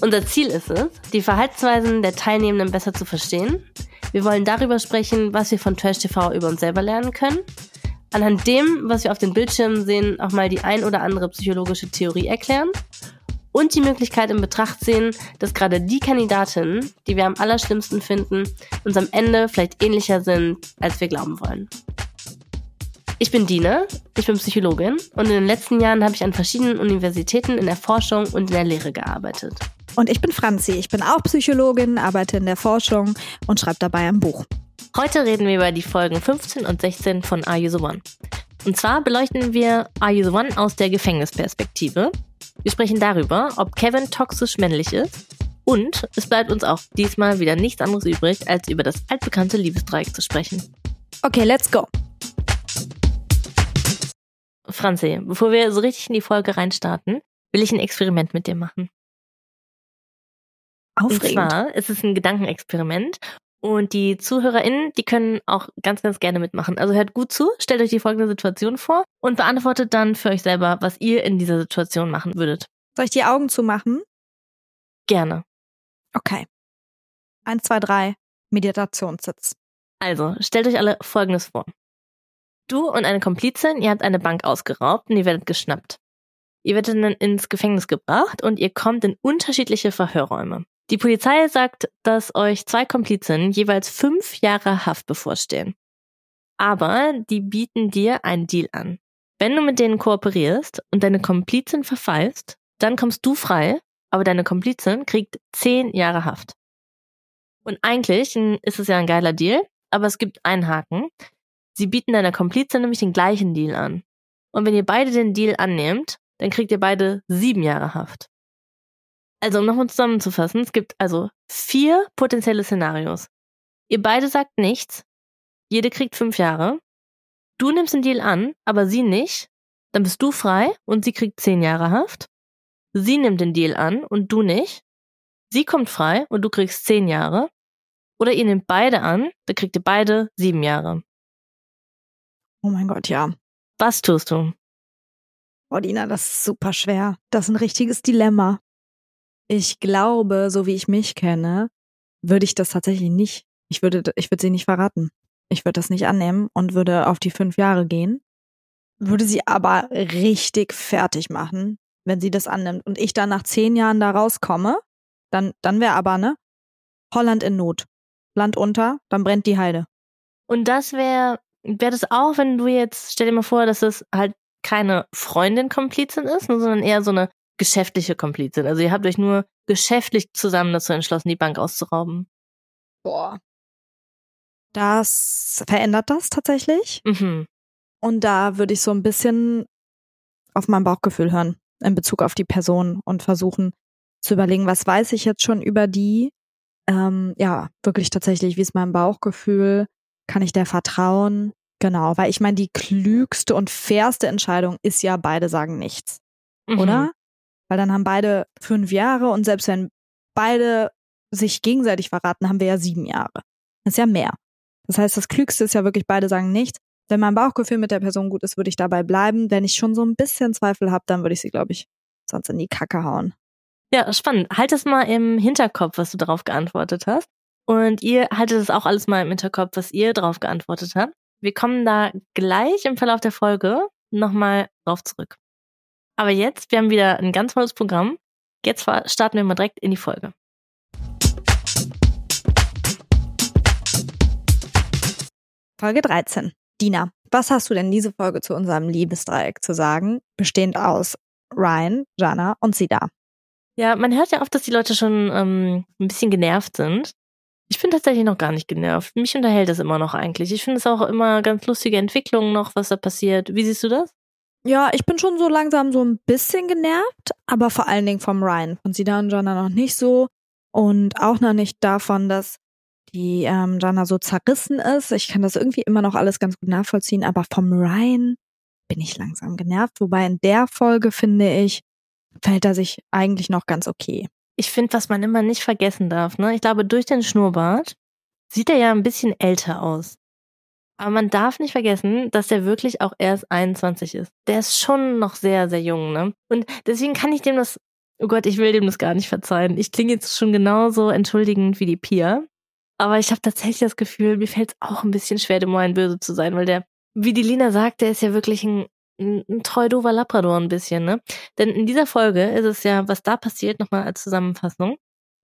Unser Ziel ist es, die Verhaltensweisen der Teilnehmenden besser zu verstehen. Wir wollen darüber sprechen, was wir von Trash TV über uns selber lernen können. Anhand dem, was wir auf den Bildschirmen sehen, auch mal die ein oder andere psychologische Theorie erklären und die Möglichkeit in Betracht sehen, dass gerade die Kandidatinnen, die wir am allerschlimmsten finden, uns am Ende vielleicht ähnlicher sind, als wir glauben wollen. Ich bin Dina, ich bin Psychologin und in den letzten Jahren habe ich an verschiedenen Universitäten in der Forschung und in der Lehre gearbeitet. Und ich bin Franzi, ich bin auch Psychologin, arbeite in der Forschung und schreibe dabei ein Buch. Heute reden wir über die Folgen 15 und 16 von Are You the One? Und zwar beleuchten wir Are You the One aus der Gefängnisperspektive. Wir sprechen darüber, ob Kevin toxisch männlich ist. Und es bleibt uns auch diesmal wieder nichts anderes übrig, als über das altbekannte Liebesdreieck zu sprechen. Okay, let's go. Franzi, bevor wir so richtig in die Folge reinstarten, will ich ein Experiment mit dir machen. Aufregend. Und zwar ist es ein Gedankenexperiment und die ZuhörerInnen, die können auch ganz, ganz gerne mitmachen. Also hört gut zu, stellt euch die folgende Situation vor und beantwortet dann für euch selber, was ihr in dieser Situation machen würdet. Soll ich die Augen zumachen? Gerne. Okay. Eins, zwei, drei. Meditationssitz. Also, stellt euch alle Folgendes vor. Du und eine Komplizin, ihr habt eine Bank ausgeraubt und ihr werdet geschnappt. Ihr werdet dann ins Gefängnis gebracht und ihr kommt in unterschiedliche Verhörräume. Die Polizei sagt, dass euch zwei Komplizen jeweils fünf Jahre Haft bevorstehen. Aber die bieten dir einen Deal an. Wenn du mit denen kooperierst und deine Komplizin verpfeifst, dann kommst du frei, aber deine Komplizin kriegt zehn Jahre Haft. Und eigentlich ist es ja ein geiler Deal, aber es gibt einen Haken. Sie bieten deiner Komplizin nämlich den gleichen Deal an. Und wenn ihr beide den Deal annehmt, dann kriegt ihr beide sieben Jahre Haft. Also um nochmal zusammenzufassen, es gibt also vier potenzielle Szenarios. Ihr beide sagt nichts, jede kriegt fünf Jahre. Du nimmst den Deal an, aber sie nicht. Dann bist du frei und sie kriegt zehn Jahre Haft. Sie nimmt den Deal an und du nicht. Sie kommt frei und du kriegst zehn Jahre. Oder ihr nehmt beide an, dann kriegt ihr beide sieben Jahre. Oh mein Gott, ja. Was tust du? Oh, Dina, das ist super schwer. Das ist ein richtiges Dilemma. Ich glaube, so wie ich mich kenne, würde ich das tatsächlich nicht. Ich würde, ich würde sie nicht verraten. Ich würde das nicht annehmen und würde auf die fünf Jahre gehen. Würde sie aber richtig fertig machen, wenn sie das annimmt. Und ich dann nach zehn Jahren da rauskomme, dann, dann wäre aber, ne? Holland in Not. Land unter, dann brennt die Heide. Und das wäre, wäre das auch, wenn du jetzt, stell dir mal vor, dass es halt keine Freundin-Komplizin ist, sondern eher so eine geschäftliche Komplizin. Also ihr habt euch nur geschäftlich zusammen dazu entschlossen, die Bank auszurauben. Boah. Das verändert das tatsächlich. Mhm. Und da würde ich so ein bisschen auf mein Bauchgefühl hören in Bezug auf die Person und versuchen zu überlegen, was weiß ich jetzt schon über die. Ähm, ja, wirklich tatsächlich, wie ist mein Bauchgefühl? Kann ich der vertrauen? Genau, weil ich meine, die klügste und fairste Entscheidung ist ja, beide sagen nichts. Mhm. Oder? Weil dann haben beide fünf Jahre und selbst wenn beide sich gegenseitig verraten, haben wir ja sieben Jahre. Das ist ja mehr. Das heißt, das Klügste ist ja wirklich, beide sagen nichts. Wenn mein Bauchgefühl mit der Person gut ist, würde ich dabei bleiben. Wenn ich schon so ein bisschen Zweifel habe, dann würde ich sie, glaube ich, sonst in die Kacke hauen. Ja, spannend. Halt es mal im Hinterkopf, was du darauf geantwortet hast. Und ihr haltet es auch alles mal im Hinterkopf, was ihr darauf geantwortet habt. Wir kommen da gleich im Verlauf der Folge nochmal drauf zurück. Aber jetzt, wir haben wieder ein ganz tolles Programm. Jetzt starten wir mal direkt in die Folge. Folge 13. Dina, was hast du denn diese Folge zu unserem Liebesdreieck zu sagen, bestehend aus Ryan, Jana und Sida? Ja, man hört ja oft, dass die Leute schon ähm, ein bisschen genervt sind. Ich bin tatsächlich noch gar nicht genervt. Mich unterhält das immer noch eigentlich. Ich finde es auch immer ganz lustige Entwicklungen noch, was da passiert. Wie siehst du das? Ja, ich bin schon so langsam so ein bisschen genervt, aber vor allen Dingen vom Ryan. Von Sida und Jana noch nicht so. Und auch noch nicht davon, dass die ähm, Jana so zerrissen ist. Ich kann das irgendwie immer noch alles ganz gut nachvollziehen, aber vom Ryan bin ich langsam genervt. Wobei in der Folge, finde ich, fällt er sich eigentlich noch ganz okay. Ich finde, was man immer nicht vergessen darf, ne? Ich glaube, durch den Schnurrbart sieht er ja ein bisschen älter aus. Aber man darf nicht vergessen, dass der wirklich auch erst 21 ist. Der ist schon noch sehr, sehr jung, ne? Und deswegen kann ich dem das, oh Gott, ich will dem das gar nicht verzeihen. Ich klinge jetzt schon genauso entschuldigend wie die Pia. Aber ich habe tatsächlich das Gefühl, mir fällt es auch ein bisschen schwer, dem Moin böse zu sein, weil der, wie die Lina sagt, der ist ja wirklich ein, ein, ein treu dover Labrador ein bisschen, ne? Denn in dieser Folge ist es ja, was da passiert, nochmal als Zusammenfassung,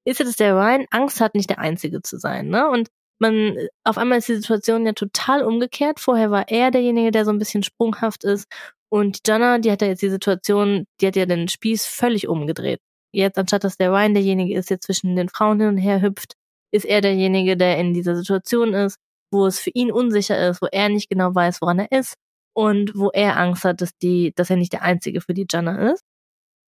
ist ja, dass der Ryan Angst hat, nicht der Einzige zu sein, ne? Und man, auf einmal ist die Situation ja total umgekehrt. Vorher war er derjenige, der so ein bisschen sprunghaft ist. Und Jana, die hat ja jetzt die Situation, die hat ja den Spieß völlig umgedreht. Jetzt, anstatt dass der Ryan derjenige ist, der zwischen den Frauen hin und her hüpft, ist er derjenige, der in dieser Situation ist, wo es für ihn unsicher ist, wo er nicht genau weiß, woran er ist und wo er Angst hat, dass die, dass er nicht der Einzige für die Jana ist.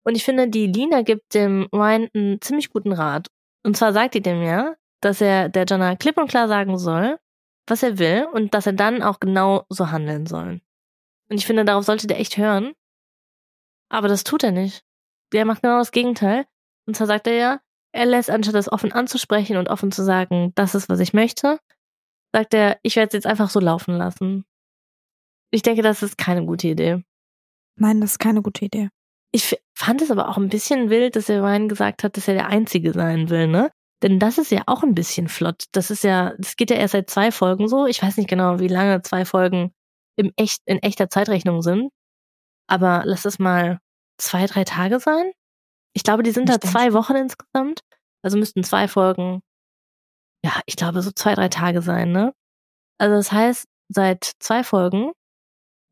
Und ich finde, die Lina gibt dem Ryan einen ziemlich guten Rat. Und zwar sagt die dem ja, dass er der Jana klipp und klar sagen soll, was er will und dass er dann auch genau so handeln soll. Und ich finde, darauf sollte der echt hören. Aber das tut er nicht. Der macht genau das Gegenteil. Und zwar sagt er ja, er lässt, anstatt das offen anzusprechen und offen zu sagen, das ist, was ich möchte, sagt er, ich werde es jetzt einfach so laufen lassen. Ich denke, das ist keine gute Idee. Nein, das ist keine gute Idee. Ich fand es aber auch ein bisschen wild, dass er Ryan gesagt hat, dass er der Einzige sein will, ne? Denn das ist ja auch ein bisschen flott. Das ist ja, das geht ja erst seit zwei Folgen so. Ich weiß nicht genau, wie lange zwei Folgen im echt, in echter Zeitrechnung sind. Aber lass es mal zwei, drei Tage sein. Ich glaube, die sind da zwei Wochen insgesamt. Also müssten zwei Folgen, ja, ich glaube, so zwei, drei Tage sein, ne? Also das heißt, seit zwei Folgen,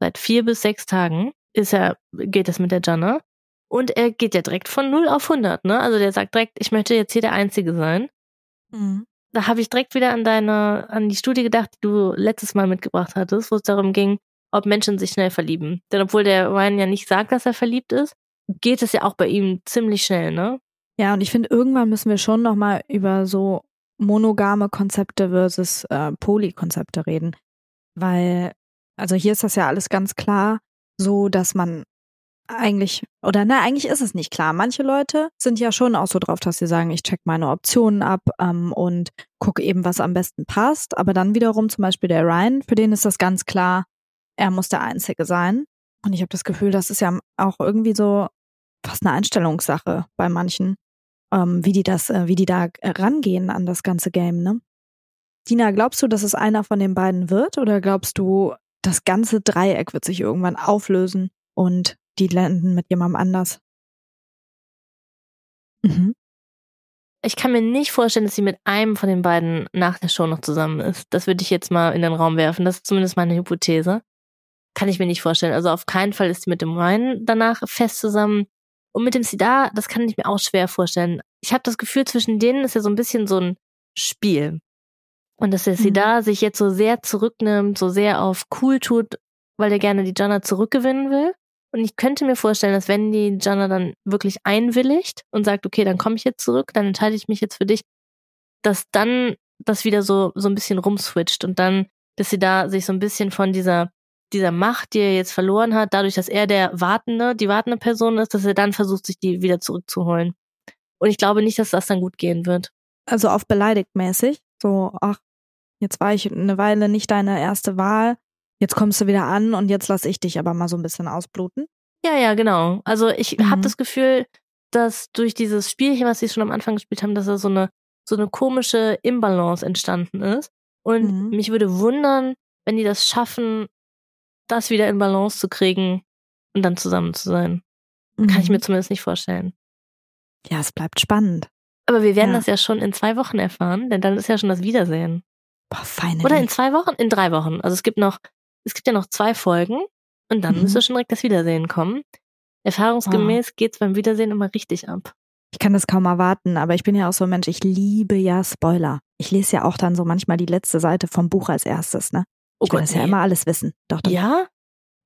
seit vier bis sechs Tagen, ist er, geht es mit der Janne. Und er geht ja direkt von 0 auf 100, ne? Also der sagt direkt, ich möchte jetzt hier der Einzige sein. Mhm. Da habe ich direkt wieder an deine, an die Studie gedacht, die du letztes Mal mitgebracht hattest, wo es darum ging, ob Menschen sich schnell verlieben. Denn obwohl der Ryan ja nicht sagt, dass er verliebt ist, geht es ja auch bei ihm ziemlich schnell, ne? Ja, und ich finde, irgendwann müssen wir schon nochmal über so monogame Konzepte versus äh, Polykonzepte reden. Weil, also hier ist das ja alles ganz klar so, dass man eigentlich, oder na, eigentlich ist es nicht klar. Manche Leute sind ja schon auch so drauf, dass sie sagen, ich check meine Optionen ab ähm, und gucke eben, was am besten passt. Aber dann wiederum zum Beispiel der Ryan, für den ist das ganz klar, er muss der Einzige sein. Und ich habe das Gefühl, das ist ja auch irgendwie so fast eine Einstellungssache bei manchen, ähm, wie die das, äh, wie die da rangehen an das ganze Game, ne? Dina, glaubst du, dass es einer von den beiden wird oder glaubst du, das ganze Dreieck wird sich irgendwann auflösen und die landen mit jemandem anders. Mhm. Ich kann mir nicht vorstellen, dass sie mit einem von den beiden nach der Show noch zusammen ist. Das würde ich jetzt mal in den Raum werfen. Das ist zumindest meine Hypothese. Kann ich mir nicht vorstellen. Also auf keinen Fall ist sie mit dem Ryan danach fest zusammen. Und mit dem Sida, das kann ich mir auch schwer vorstellen. Ich habe das Gefühl, zwischen denen ist ja so ein bisschen so ein Spiel. Und dass der mhm. Sida sich jetzt so sehr zurücknimmt, so sehr auf cool tut, weil er gerne die Jana zurückgewinnen will. Und ich könnte mir vorstellen, dass wenn die Jana dann wirklich einwilligt und sagt, okay, dann komme ich jetzt zurück, dann entscheide ich mich jetzt für dich, dass dann das wieder so, so ein bisschen rumswitcht und dann, dass sie da sich so ein bisschen von dieser, dieser Macht, die er jetzt verloren hat, dadurch, dass er der wartende, die wartende Person ist, dass er dann versucht, sich die wieder zurückzuholen. Und ich glaube nicht, dass das dann gut gehen wird. Also auf beleidigt mäßig. So, ach, jetzt war ich eine Weile nicht deine erste Wahl jetzt kommst du wieder an und jetzt lass ich dich aber mal so ein bisschen ausbluten. Ja, ja, genau. Also ich mhm. habe das Gefühl, dass durch dieses Spielchen, was sie schon am Anfang gespielt haben, dass da so eine so eine komische Imbalance entstanden ist. Und mhm. mich würde wundern, wenn die das schaffen, das wieder in Balance zu kriegen und dann zusammen zu sein. Mhm. Kann ich mhm. mir zumindest nicht vorstellen. Ja, es bleibt spannend. Aber wir werden ja. das ja schon in zwei Wochen erfahren, denn dann ist ja schon das Wiedersehen. Boah, feine. Oder in zwei Wochen? In drei Wochen. Also es gibt noch es gibt ja noch zwei Folgen und dann mhm. müsste schon direkt das Wiedersehen kommen. Erfahrungsgemäß oh. geht's beim Wiedersehen immer richtig ab. Ich kann das kaum erwarten, aber ich bin ja auch so ein Mensch, ich liebe ja Spoiler. Ich lese ja auch dann so manchmal die letzte Seite vom Buch als erstes, ne? Oh ich will das nee. ja immer alles wissen. Doch, doch. Ja?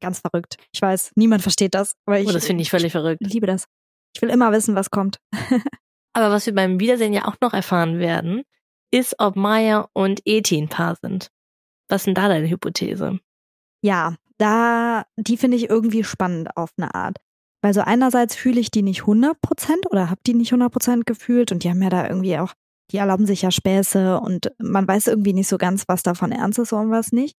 Ganz verrückt. Ich weiß, niemand versteht das. Aber ich, oh, das finde ich völlig verrückt. Ich liebe das. Ich will immer wissen, was kommt. aber was wir beim Wiedersehen ja auch noch erfahren werden, ist, ob Maya und Eti ein Paar sind. Was ist denn da deine Hypothese? Ja, da, die finde ich irgendwie spannend auf eine Art. Weil so einerseits fühle ich die nicht 100% oder habe die nicht 100% gefühlt und die haben ja da irgendwie auch, die erlauben sich ja Späße und man weiß irgendwie nicht so ganz, was davon ernst ist und was nicht.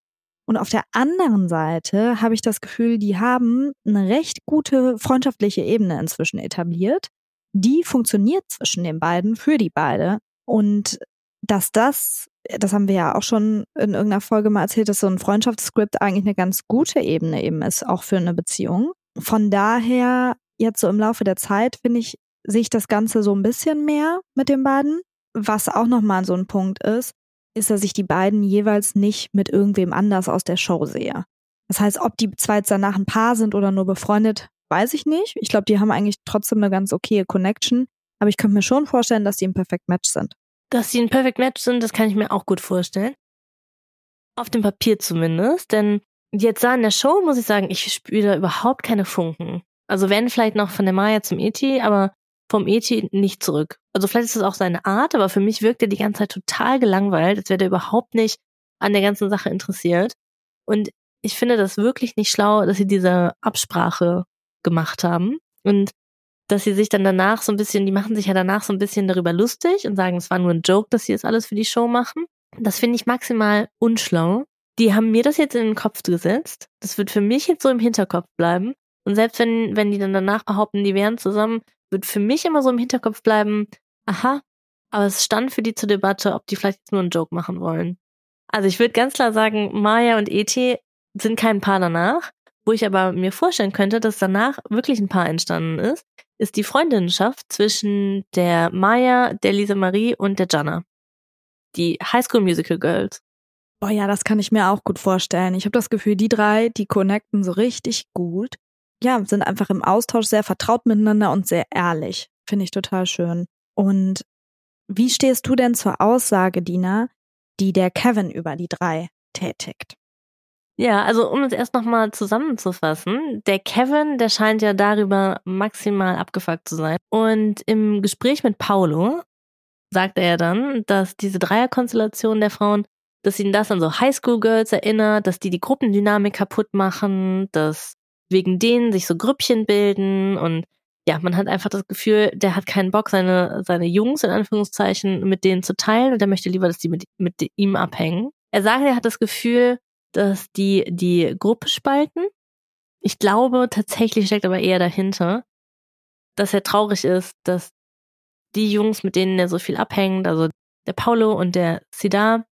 Und auf der anderen Seite habe ich das Gefühl, die haben eine recht gute freundschaftliche Ebene inzwischen etabliert. Die funktioniert zwischen den beiden für die beide. Und dass das, das haben wir ja auch schon in irgendeiner Folge mal erzählt, dass so ein Freundschaftsskript eigentlich eine ganz gute Ebene eben ist, auch für eine Beziehung. Von daher, jetzt so im Laufe der Zeit, finde ich, sehe ich das Ganze so ein bisschen mehr mit den beiden. Was auch nochmal so ein Punkt ist, ist, dass ich die beiden jeweils nicht mit irgendwem anders aus der Show sehe. Das heißt, ob die zwei jetzt danach ein Paar sind oder nur befreundet, weiß ich nicht. Ich glaube, die haben eigentlich trotzdem eine ganz okaye Connection. Aber ich könnte mir schon vorstellen, dass die ein Perfect Match sind. Dass sie ein Perfect Match sind, das kann ich mir auch gut vorstellen. Auf dem Papier zumindest. Denn jetzt da in der Show muss ich sagen, ich spüre da überhaupt keine Funken. Also wenn vielleicht noch von der Maya zum E.T., aber vom E.T. nicht zurück. Also vielleicht ist es auch seine Art, aber für mich wirkt er die ganze Zeit total gelangweilt, als wäre er überhaupt nicht an der ganzen Sache interessiert. Und ich finde das wirklich nicht schlau, dass sie diese Absprache gemacht haben und dass sie sich dann danach so ein bisschen, die machen sich ja danach so ein bisschen darüber lustig und sagen, es war nur ein Joke, dass sie das alles für die Show machen. Das finde ich maximal unschlau. Die haben mir das jetzt in den Kopf gesetzt. Das wird für mich jetzt so im Hinterkopf bleiben. Und selbst wenn, wenn die dann danach behaupten, die wären zusammen, wird für mich immer so im Hinterkopf bleiben, aha, aber es stand für die zur Debatte, ob die vielleicht nur einen Joke machen wollen. Also ich würde ganz klar sagen, Maya und E.T. sind kein Paar danach. Wo ich aber mir vorstellen könnte, dass danach wirklich ein Paar entstanden ist, ist die Freundinnenschaft zwischen der Maya, der Lisa Marie und der Jana. Die High School Musical Girls. Oh ja, das kann ich mir auch gut vorstellen. Ich habe das Gefühl, die drei, die connecten so richtig gut ja, sind einfach im Austausch sehr vertraut miteinander und sehr ehrlich. Finde ich total schön. Und wie stehst du denn zur Aussage, Dina, die der Kevin über die drei tätigt? Ja, also um es erst nochmal zusammenzufassen, der Kevin, der scheint ja darüber maximal abgefuckt zu sein. Und im Gespräch mit Paulo sagt er dann, dass diese Dreierkonstellation der Frauen, dass ihn das an so Highschool-Girls erinnert, dass die die Gruppendynamik kaputt machen, dass wegen denen sich so Grüppchen bilden und ja, man hat einfach das Gefühl, der hat keinen Bock, seine, seine Jungs in Anführungszeichen mit denen zu teilen und der möchte lieber, dass die mit, mit ihm abhängen. Er sagt, er hat das Gefühl, dass die die Gruppe spalten. Ich glaube, tatsächlich steckt aber eher dahinter, dass er traurig ist, dass die Jungs, mit denen er so viel abhängt, also der Paulo und der Sidar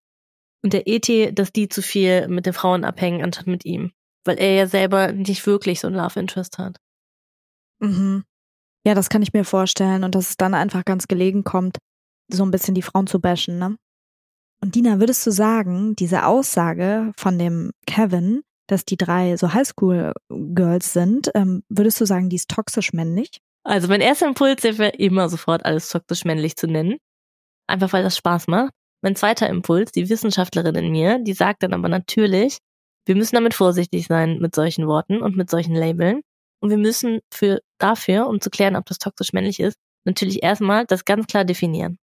und der Eti, dass die zu viel mit den Frauen abhängen, anstatt mit ihm weil er ja selber nicht wirklich so ein Love Interest hat. Mhm. Ja, das kann ich mir vorstellen und dass es dann einfach ganz gelegen kommt, so ein bisschen die Frauen zu bashen, ne? Und Dina, würdest du sagen, diese Aussage von dem Kevin, dass die drei so Highschool-Girls sind, ähm, würdest du sagen, die ist toxisch männlich? Also mein erster Impuls wäre immer sofort alles toxisch männlich zu nennen. Einfach weil das Spaß macht. Mein zweiter Impuls, die Wissenschaftlerin in mir, die sagt dann aber natürlich, wir müssen damit vorsichtig sein mit solchen Worten und mit solchen Labeln. Und wir müssen für dafür, um zu klären, ob das toxisch männlich ist, natürlich erstmal das ganz klar definieren.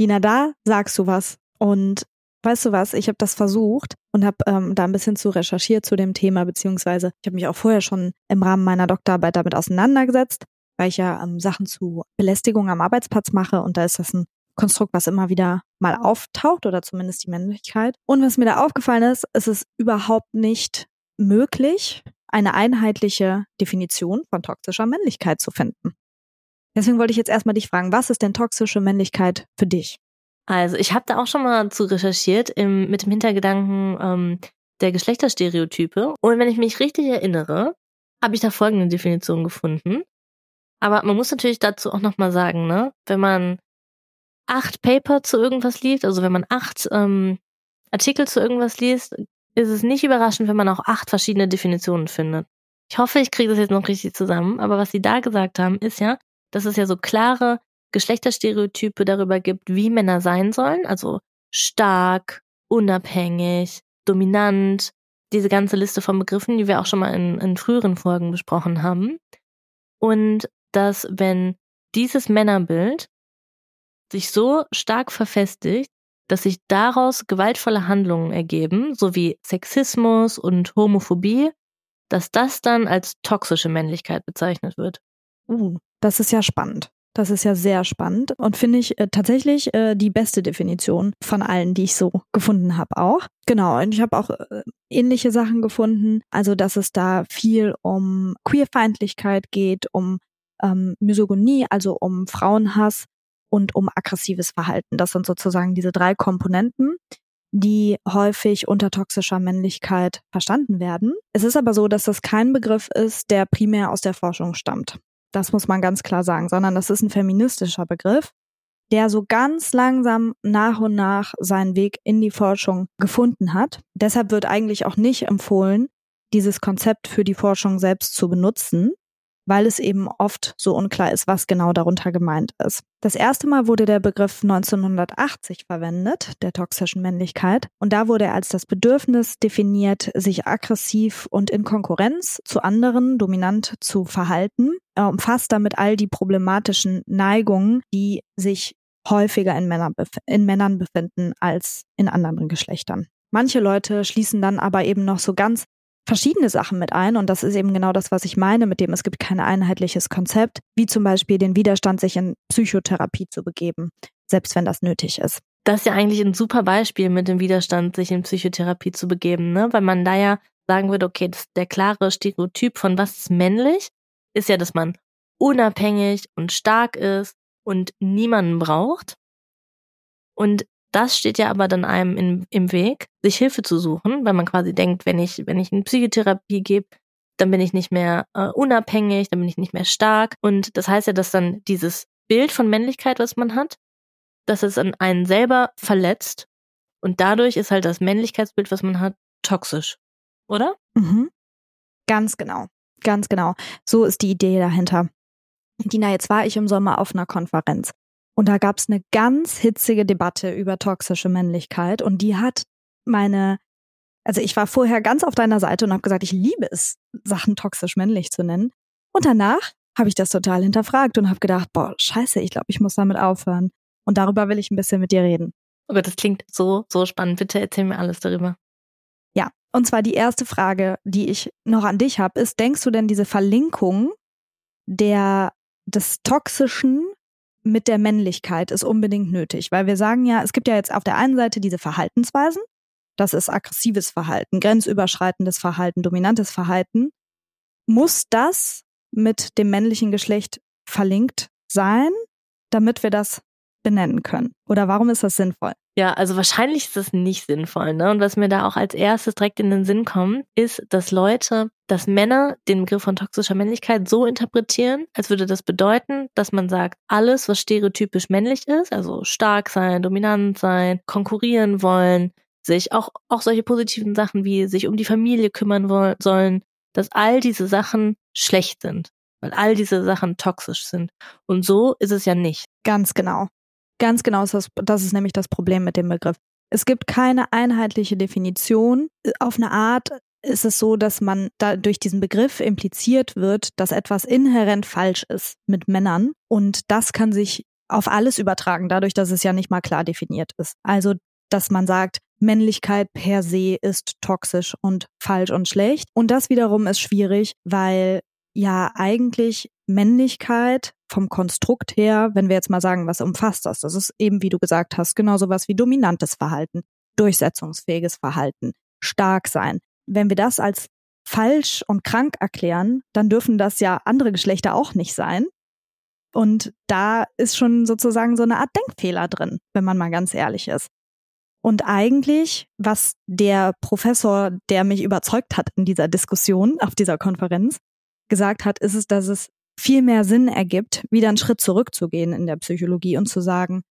Dina, da sagst du was. Und weißt du was, ich habe das versucht und habe ähm, da ein bisschen zu recherchiert zu dem Thema, beziehungsweise ich habe mich auch vorher schon im Rahmen meiner Doktorarbeit damit auseinandergesetzt, weil ich ja ähm, Sachen zu Belästigung am Arbeitsplatz mache und da ist das ein Konstrukt, was immer wieder mal auftaucht oder zumindest die Männlichkeit. Und was mir da aufgefallen ist, ist es überhaupt nicht möglich, eine einheitliche Definition von toxischer Männlichkeit zu finden. Deswegen wollte ich jetzt erstmal dich fragen, was ist denn toxische Männlichkeit für dich? Also ich habe da auch schon mal zu recherchiert im, mit dem Hintergedanken ähm, der Geschlechterstereotype. Und wenn ich mich richtig erinnere, habe ich da folgende Definition gefunden. Aber man muss natürlich dazu auch nochmal sagen, ne, wenn man acht Paper zu irgendwas liest, also wenn man acht ähm, Artikel zu irgendwas liest, ist es nicht überraschend, wenn man auch acht verschiedene Definitionen findet. Ich hoffe, ich kriege das jetzt noch richtig zusammen, aber was sie da gesagt haben, ist ja, dass es ja so klare Geschlechterstereotype darüber gibt, wie Männer sein sollen, also stark, unabhängig, dominant, diese ganze Liste von Begriffen, die wir auch schon mal in, in früheren Folgen besprochen haben. Und dass wenn dieses Männerbild sich so stark verfestigt, dass sich daraus gewaltvolle Handlungen ergeben, sowie Sexismus und Homophobie, dass das dann als toxische Männlichkeit bezeichnet wird. Uh, das ist ja spannend. Das ist ja sehr spannend und finde ich äh, tatsächlich äh, die beste Definition von allen, die ich so gefunden habe auch. Genau, und ich habe auch äh, ähnliche Sachen gefunden. Also, dass es da viel um Queerfeindlichkeit geht, um ähm, Misogonie, also um Frauenhass und um aggressives Verhalten. Das sind sozusagen diese drei Komponenten, die häufig unter toxischer Männlichkeit verstanden werden. Es ist aber so, dass das kein Begriff ist, der primär aus der Forschung stammt. Das muss man ganz klar sagen, sondern das ist ein feministischer Begriff, der so ganz langsam nach und nach seinen Weg in die Forschung gefunden hat. Deshalb wird eigentlich auch nicht empfohlen, dieses Konzept für die Forschung selbst zu benutzen, weil es eben oft so unklar ist, was genau darunter gemeint ist. Das erste Mal wurde der Begriff 1980 verwendet, der toxischen Männlichkeit, und da wurde er als das Bedürfnis definiert, sich aggressiv und in Konkurrenz zu anderen dominant zu verhalten. Er umfasst damit all die problematischen Neigungen, die sich häufiger in, Männer, in Männern befinden als in anderen Geschlechtern. Manche Leute schließen dann aber eben noch so ganz verschiedene Sachen mit ein. Und das ist eben genau das, was ich meine, mit dem es gibt kein einheitliches Konzept, wie zum Beispiel den Widerstand, sich in Psychotherapie zu begeben, selbst wenn das nötig ist. Das ist ja eigentlich ein super Beispiel mit dem Widerstand, sich in Psychotherapie zu begeben, ne? Weil man da ja sagen würde, okay, der klare Stereotyp von was ist männlich, ist ja, dass man unabhängig und stark ist und niemanden braucht. Und das steht ja aber dann einem in, im Weg, sich Hilfe zu suchen, weil man quasi denkt, wenn ich, wenn ich eine Psychotherapie gebe, dann bin ich nicht mehr äh, unabhängig, dann bin ich nicht mehr stark. Und das heißt ja, dass dann dieses Bild von Männlichkeit, was man hat, dass es an einen selber verletzt. Und dadurch ist halt das Männlichkeitsbild, was man hat, toxisch. Oder? Mhm. Ganz genau. Ganz genau. So ist die Idee dahinter. Dina, jetzt war ich im Sommer auf einer Konferenz und da gab es eine ganz hitzige Debatte über toxische Männlichkeit und die hat meine, also ich war vorher ganz auf deiner Seite und habe gesagt, ich liebe es, Sachen toxisch männlich zu nennen. Und danach habe ich das total hinterfragt und habe gedacht, boah, scheiße, ich glaube, ich muss damit aufhören. Und darüber will ich ein bisschen mit dir reden. Oh Gott, das klingt so, so spannend. Bitte erzähl mir alles darüber. Ja, und zwar die erste Frage, die ich noch an dich habe, ist, denkst du denn diese Verlinkung der des Toxischen mit der Männlichkeit ist unbedingt nötig, weil wir sagen ja, es gibt ja jetzt auf der einen Seite diese Verhaltensweisen, das ist aggressives Verhalten, grenzüberschreitendes Verhalten, dominantes Verhalten. Muss das mit dem männlichen Geschlecht verlinkt sein, damit wir das benennen können? Oder warum ist das sinnvoll? Ja, also wahrscheinlich ist das nicht sinnvoll. Ne? Und was mir da auch als erstes direkt in den Sinn kommt, ist, dass Leute, dass Männer den Begriff von toxischer Männlichkeit so interpretieren, als würde das bedeuten, dass man sagt, alles, was stereotypisch männlich ist, also stark sein, dominant sein, konkurrieren wollen, sich auch, auch solche positiven Sachen wie sich um die Familie kümmern wollen, sollen, dass all diese Sachen schlecht sind, weil all diese Sachen toxisch sind. Und so ist es ja nicht. Ganz genau. Ganz genau ist das, das ist nämlich das Problem mit dem Begriff. Es gibt keine einheitliche Definition. Auf eine Art ist es so, dass man da durch diesen Begriff impliziert wird, dass etwas inhärent falsch ist mit Männern. Und das kann sich auf alles übertragen, dadurch, dass es ja nicht mal klar definiert ist. Also, dass man sagt, Männlichkeit per se ist toxisch und falsch und schlecht. Und das wiederum ist schwierig, weil ja eigentlich Männlichkeit vom Konstrukt her, wenn wir jetzt mal sagen, was umfasst das? Das ist eben, wie du gesagt hast, genau sowas wie dominantes Verhalten, durchsetzungsfähiges Verhalten, stark sein. Wenn wir das als falsch und krank erklären, dann dürfen das ja andere Geschlechter auch nicht sein. Und da ist schon sozusagen so eine Art Denkfehler drin, wenn man mal ganz ehrlich ist. Und eigentlich, was der Professor, der mich überzeugt hat in dieser Diskussion auf dieser Konferenz, gesagt hat, ist es, dass es viel mehr Sinn ergibt, wieder einen Schritt zurückzugehen in der Psychologie und zu sagen,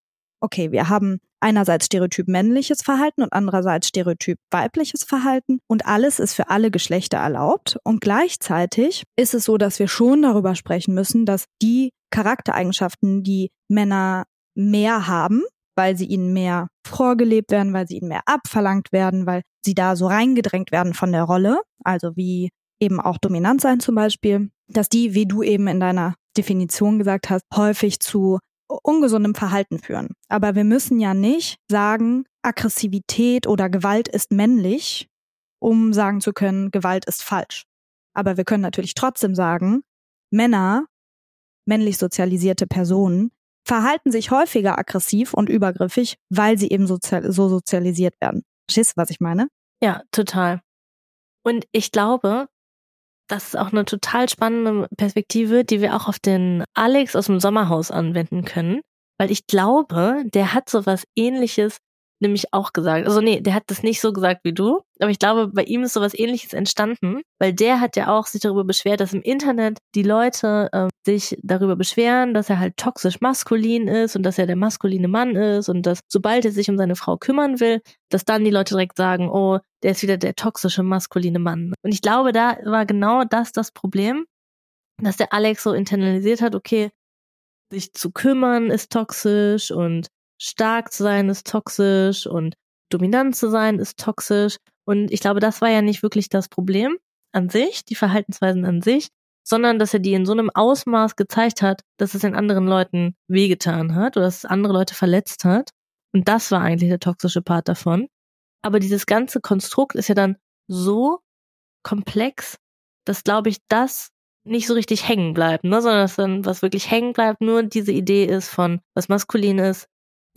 okay, wir haben einerseits Stereotyp männliches Verhalten und andererseits Stereotyp weibliches Verhalten und alles ist für alle Geschlechter erlaubt. Und gleichzeitig ist es so, dass wir schon darüber sprechen müssen, dass die Charaktereigenschaften, die Männer mehr haben, weil sie ihnen mehr vorgelebt werden, weil sie ihnen mehr abverlangt werden, weil sie da so reingedrängt werden von der Rolle, also wie eben auch dominant sein zum Beispiel, dass die, wie du eben in deiner Definition gesagt hast, häufig zu ungesundem Verhalten führen. Aber wir müssen ja nicht sagen, Aggressivität oder Gewalt ist männlich, um sagen zu können, Gewalt ist falsch. Aber wir können natürlich trotzdem sagen, Männer, männlich sozialisierte Personen, verhalten sich häufiger aggressiv und übergriffig, weil sie eben so sozialisiert werden. Verstehst du, was ich meine? Ja, total. Und ich glaube, das ist auch eine total spannende Perspektive, die wir auch auf den Alex aus dem Sommerhaus anwenden können, weil ich glaube, der hat sowas ähnliches nämlich auch gesagt. Also nee, der hat das nicht so gesagt wie du, aber ich glaube, bei ihm ist sowas ähnliches entstanden, weil der hat ja auch sich darüber beschwert, dass im Internet die Leute äh, sich darüber beschweren, dass er halt toxisch maskulin ist und dass er der maskuline Mann ist und dass sobald er sich um seine Frau kümmern will, dass dann die Leute direkt sagen, oh, der ist wieder der toxische maskuline Mann. Und ich glaube, da war genau das das Problem, dass der Alex so internalisiert hat, okay, sich zu kümmern ist toxisch und stark zu sein ist toxisch und dominant zu sein ist toxisch. Und ich glaube, das war ja nicht wirklich das Problem an sich, die Verhaltensweisen an sich, sondern dass er die in so einem Ausmaß gezeigt hat, dass es den anderen Leuten wehgetan hat oder dass es andere Leute verletzt hat. Und das war eigentlich der toxische Part davon. Aber dieses ganze Konstrukt ist ja dann so komplex, dass, glaube ich, das nicht so richtig hängen bleibt, ne? sondern dass dann, was wirklich hängen bleibt, nur diese Idee ist von, was maskulin ist,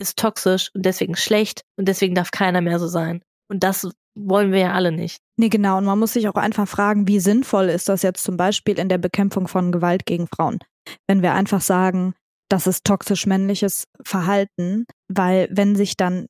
ist toxisch und deswegen schlecht und deswegen darf keiner mehr so sein. Und das wollen wir ja alle nicht. Nee, genau. Und man muss sich auch einfach fragen, wie sinnvoll ist das jetzt zum Beispiel in der Bekämpfung von Gewalt gegen Frauen? Wenn wir einfach sagen, das ist toxisch männliches Verhalten, weil wenn sich dann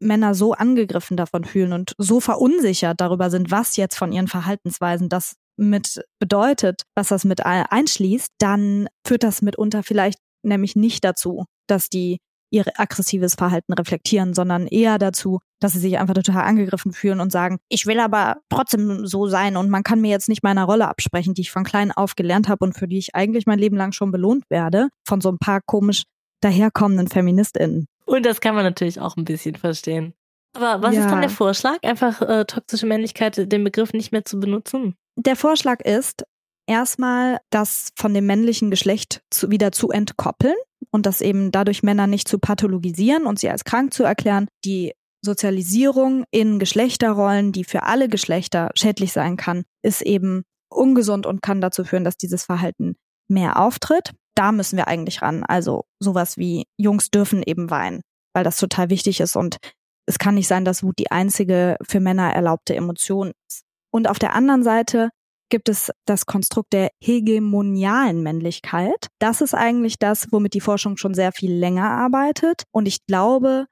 Männer so angegriffen davon fühlen und so verunsichert darüber sind, was jetzt von ihren Verhaltensweisen das mit bedeutet, was das mit einschließt, dann führt das mitunter vielleicht nämlich nicht dazu, dass die ihr aggressives Verhalten reflektieren, sondern eher dazu, dass sie sich einfach total angegriffen fühlen und sagen, ich will aber trotzdem so sein und man kann mir jetzt nicht meiner Rolle absprechen, die ich von klein auf gelernt habe und für die ich eigentlich mein Leben lang schon belohnt werde, von so ein paar komisch daherkommenden FeministInnen. Und das kann man natürlich auch ein bisschen verstehen. Aber was ja. ist dann der Vorschlag? Einfach äh, toxische Männlichkeit, den Begriff nicht mehr zu benutzen? Der Vorschlag ist, erstmal das von dem männlichen Geschlecht zu, wieder zu entkoppeln und das eben dadurch Männer nicht zu pathologisieren und sie als krank zu erklären. Die Sozialisierung in Geschlechterrollen, die für alle Geschlechter schädlich sein kann, ist eben ungesund und kann dazu führen, dass dieses Verhalten mehr auftritt. Da müssen wir eigentlich ran. Also sowas wie Jungs dürfen eben weinen, weil das total wichtig ist und es kann nicht sein, dass Wut die einzige für Männer erlaubte Emotion ist. Und auf der anderen Seite gibt es das Konstrukt der hegemonialen Männlichkeit. Das ist eigentlich das, womit die Forschung schon sehr viel länger arbeitet. Und ich glaube,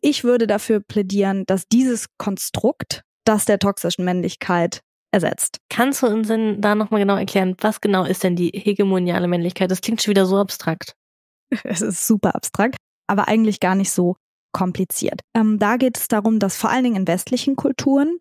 ich würde dafür plädieren, dass dieses Konstrukt das der toxischen Männlichkeit ersetzt. Kannst du uns denn da nochmal genau erklären, was genau ist denn die hegemoniale Männlichkeit? Das klingt schon wieder so abstrakt. Es ist super abstrakt, aber eigentlich gar nicht so kompliziert. Ähm, da geht es darum, dass vor allen Dingen in westlichen Kulturen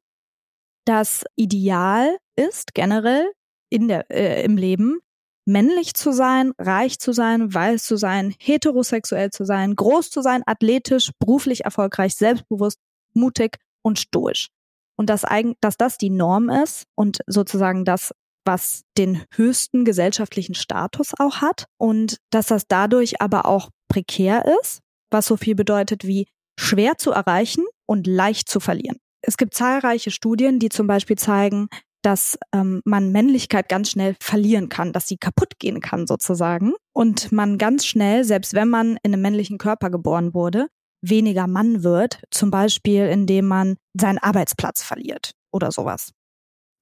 das Ideal ist, generell in der, äh, im Leben, männlich zu sein, reich zu sein, weiß zu sein, heterosexuell zu sein, groß zu sein, athletisch, beruflich erfolgreich, selbstbewusst, mutig und stoisch. Und dass, dass das die Norm ist und sozusagen das, was den höchsten gesellschaftlichen Status auch hat und dass das dadurch aber auch prekär ist, was so viel bedeutet wie schwer zu erreichen und leicht zu verlieren. Es gibt zahlreiche Studien, die zum Beispiel zeigen, dass ähm, man Männlichkeit ganz schnell verlieren kann, dass sie kaputt gehen kann sozusagen und man ganz schnell, selbst wenn man in einem männlichen Körper geboren wurde, weniger Mann wird, zum Beispiel indem man seinen Arbeitsplatz verliert oder sowas.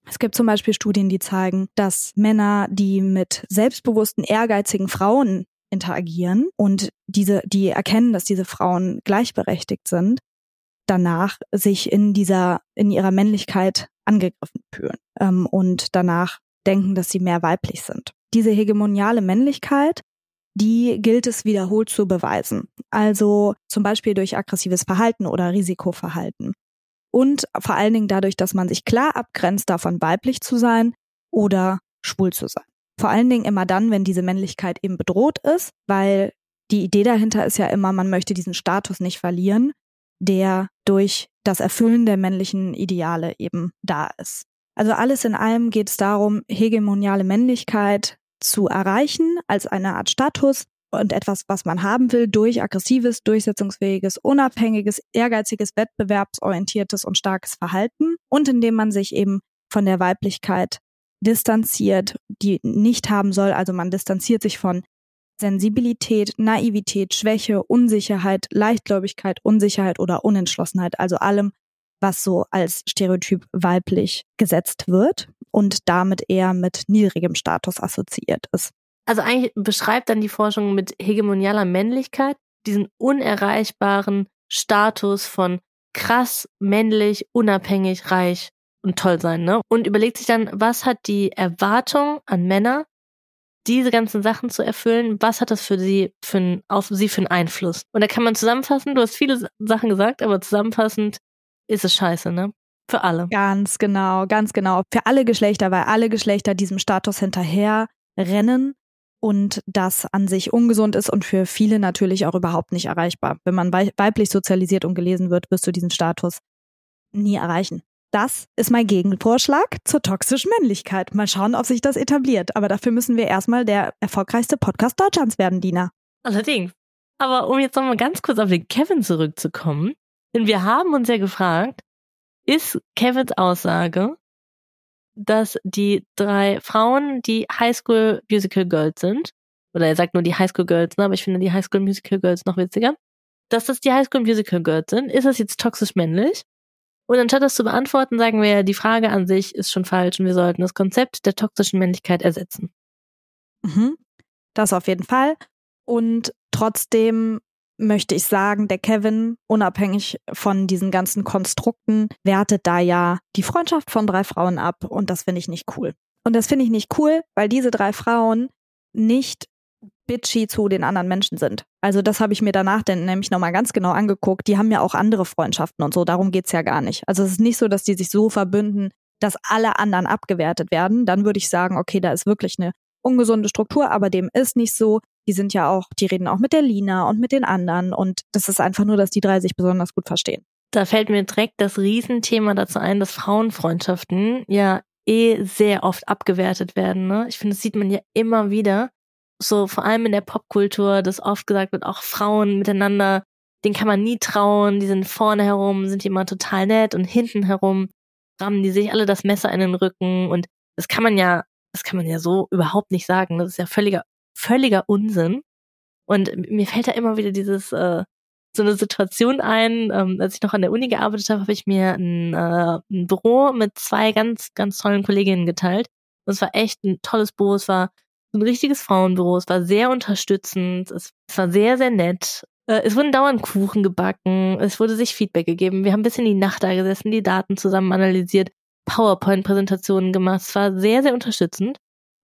Es gibt zum Beispiel Studien, die zeigen, dass Männer, die mit selbstbewussten, ehrgeizigen Frauen interagieren und diese, die erkennen, dass diese Frauen gleichberechtigt sind, danach sich in dieser, in ihrer Männlichkeit angegriffen fühlen ähm, und danach denken, dass sie mehr weiblich sind. Diese hegemoniale Männlichkeit, die gilt es wiederholt zu beweisen. Also zum Beispiel durch aggressives Verhalten oder Risikoverhalten. Und vor allen Dingen dadurch, dass man sich klar abgrenzt, davon weiblich zu sein oder schwul zu sein. Vor allen Dingen immer dann, wenn diese Männlichkeit eben bedroht ist, weil die Idee dahinter ist ja immer, man möchte diesen Status nicht verlieren der durch das Erfüllen der männlichen Ideale eben da ist. Also alles in allem geht es darum, hegemoniale Männlichkeit zu erreichen als eine Art Status, und etwas, was man haben will, durch aggressives, durchsetzungsfähiges, unabhängiges, ehrgeiziges, wettbewerbsorientiertes und starkes Verhalten und indem man sich eben von der Weiblichkeit distanziert, die nicht haben soll. Also man distanziert sich von Sensibilität, Naivität, Schwäche, Unsicherheit, Leichtgläubigkeit, Unsicherheit oder Unentschlossenheit, also allem, was so als Stereotyp weiblich gesetzt wird und damit eher mit niedrigem Status assoziiert ist. Also eigentlich beschreibt dann die Forschung mit hegemonialer Männlichkeit diesen unerreichbaren Status von krass, männlich, unabhängig, reich und toll sein, ne? Und überlegt sich dann, was hat die Erwartung an Männer, diese ganzen Sachen zu erfüllen, was hat das für sie für ein, auf sie für einen Einfluss? Und da kann man zusammenfassen, du hast viele Sachen gesagt, aber zusammenfassend ist es scheiße, ne? Für alle. Ganz genau, ganz genau. Für alle Geschlechter, weil alle Geschlechter diesem Status hinterher rennen und das an sich ungesund ist und für viele natürlich auch überhaupt nicht erreichbar. Wenn man weiblich sozialisiert und gelesen wird, wirst du diesen Status nie erreichen. Das ist mein Gegenvorschlag zur toxischen Männlichkeit. Mal schauen, ob sich das etabliert. Aber dafür müssen wir erstmal der erfolgreichste Podcast Deutschlands werden, Dina. Allerdings. Aber um jetzt nochmal ganz kurz auf den Kevin zurückzukommen, denn wir haben uns ja gefragt, ist Kevins Aussage, dass die drei Frauen, die Highschool Musical Girls sind, oder er sagt nur die Highschool Girls, ne, aber ich finde die Highschool Musical Girls noch witziger, dass das die Highschool Musical Girls sind, ist das jetzt toxisch männlich? Und anstatt das zu beantworten, sagen wir, die Frage an sich ist schon falsch und wir sollten das Konzept der toxischen Männlichkeit ersetzen. Mhm. Das auf jeden Fall. Und trotzdem möchte ich sagen, der Kevin, unabhängig von diesen ganzen Konstrukten, wertet da ja die Freundschaft von drei Frauen ab und das finde ich nicht cool. Und das finde ich nicht cool, weil diese drei Frauen nicht bitchy zu den anderen Menschen sind. Also das habe ich mir danach dann nämlich nochmal ganz genau angeguckt. Die haben ja auch andere Freundschaften und so, darum geht's ja gar nicht. Also es ist nicht so, dass die sich so verbünden, dass alle anderen abgewertet werden. Dann würde ich sagen, okay, da ist wirklich eine ungesunde Struktur, aber dem ist nicht so. Die sind ja auch, die reden auch mit der Lina und mit den anderen und das ist einfach nur, dass die drei sich besonders gut verstehen. Da fällt mir direkt das Riesenthema dazu ein, dass Frauenfreundschaften ja eh sehr oft abgewertet werden. Ne? Ich finde, das sieht man ja immer wieder so vor allem in der Popkultur, dass oft gesagt wird, auch Frauen miteinander, denen kann man nie trauen, die sind vorne herum, sind immer total nett und hinten herum rammen die sich alle das Messer in den Rücken und das kann man ja, das kann man ja so überhaupt nicht sagen. Das ist ja völliger, völliger Unsinn. Und mir fällt da immer wieder dieses, äh, so eine Situation ein, ähm, als ich noch an der Uni gearbeitet habe, habe ich mir ein, äh, ein Büro mit zwei ganz, ganz tollen Kolleginnen geteilt. Und es war echt ein tolles Büro. Es war ein richtiges Frauenbüro. Es war sehr unterstützend. Es, war sehr, sehr nett. Äh, es wurden dauernd Kuchen gebacken. Es wurde sich Feedback gegeben. Wir haben bis in die Nacht da gesessen, die Daten zusammen analysiert, PowerPoint-Präsentationen gemacht. Es war sehr, sehr unterstützend.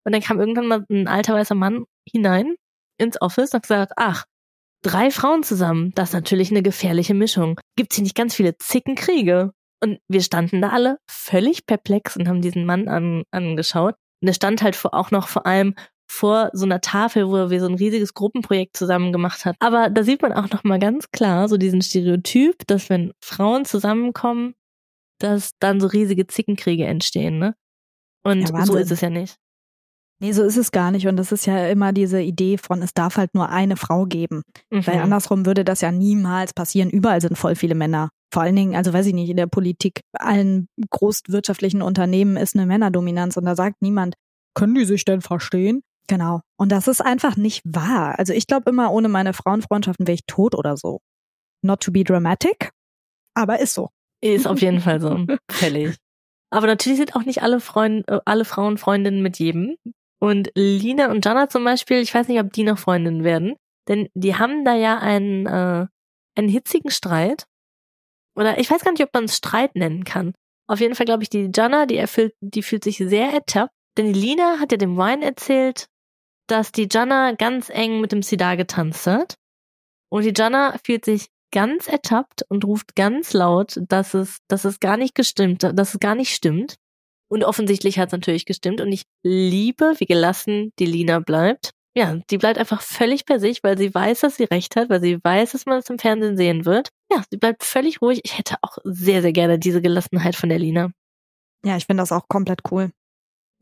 Und dann kam irgendwann mal ein alter weißer Mann hinein ins Office und hat gesagt, ach, drei Frauen zusammen, das ist natürlich eine gefährliche Mischung. Gibt's hier nicht ganz viele Zickenkriege? Und wir standen da alle völlig perplex und haben diesen Mann an, angeschaut. Und er stand halt auch noch vor allem vor so einer Tafel, wo wir so ein riesiges Gruppenprojekt zusammen gemacht hat. Aber da sieht man auch noch mal ganz klar so diesen Stereotyp, dass wenn Frauen zusammenkommen, dass dann so riesige Zickenkriege entstehen, ne? Und ja, so ist es ja nicht. Nee, so ist es gar nicht. Und das ist ja immer diese Idee von, es darf halt nur eine Frau geben. Mhm. Weil andersrum würde das ja niemals passieren. Überall sind voll viele Männer. Vor allen Dingen, also weiß ich nicht, in der Politik, allen großwirtschaftlichen Unternehmen ist eine Männerdominanz und da sagt niemand, können die sich denn verstehen? Genau. Und das ist einfach nicht wahr. Also ich glaube immer, ohne meine Frauenfreundschaften wäre ich tot oder so. Not to be dramatic, aber ist so. Ist auf jeden Fall so. Fällig. Aber natürlich sind auch nicht alle, Freund, äh, alle Frauen Freundinnen mit jedem. Und Lina und Jana zum Beispiel, ich weiß nicht, ob die noch Freundinnen werden, denn die haben da ja einen, äh, einen hitzigen Streit. Oder ich weiß gar nicht, ob man es Streit nennen kann. Auf jeden Fall glaube ich, die Jana, die erfüllt, die fühlt sich sehr ertappt, denn die Lina hat ja dem Wine erzählt, dass die Jana ganz eng mit dem Sidar getanzt hat. Und die Jana fühlt sich ganz ertappt und ruft ganz laut, dass es, dass es gar nicht gestimmt, dass es gar nicht stimmt. Und offensichtlich hat es natürlich gestimmt. Und ich liebe, wie gelassen die Lina bleibt. Ja, die bleibt einfach völlig bei sich, weil sie weiß, dass sie recht hat, weil sie weiß, dass man es im Fernsehen sehen wird. Ja, sie bleibt völlig ruhig. Ich hätte auch sehr, sehr gerne diese Gelassenheit von der Lina. Ja, ich finde das auch komplett cool.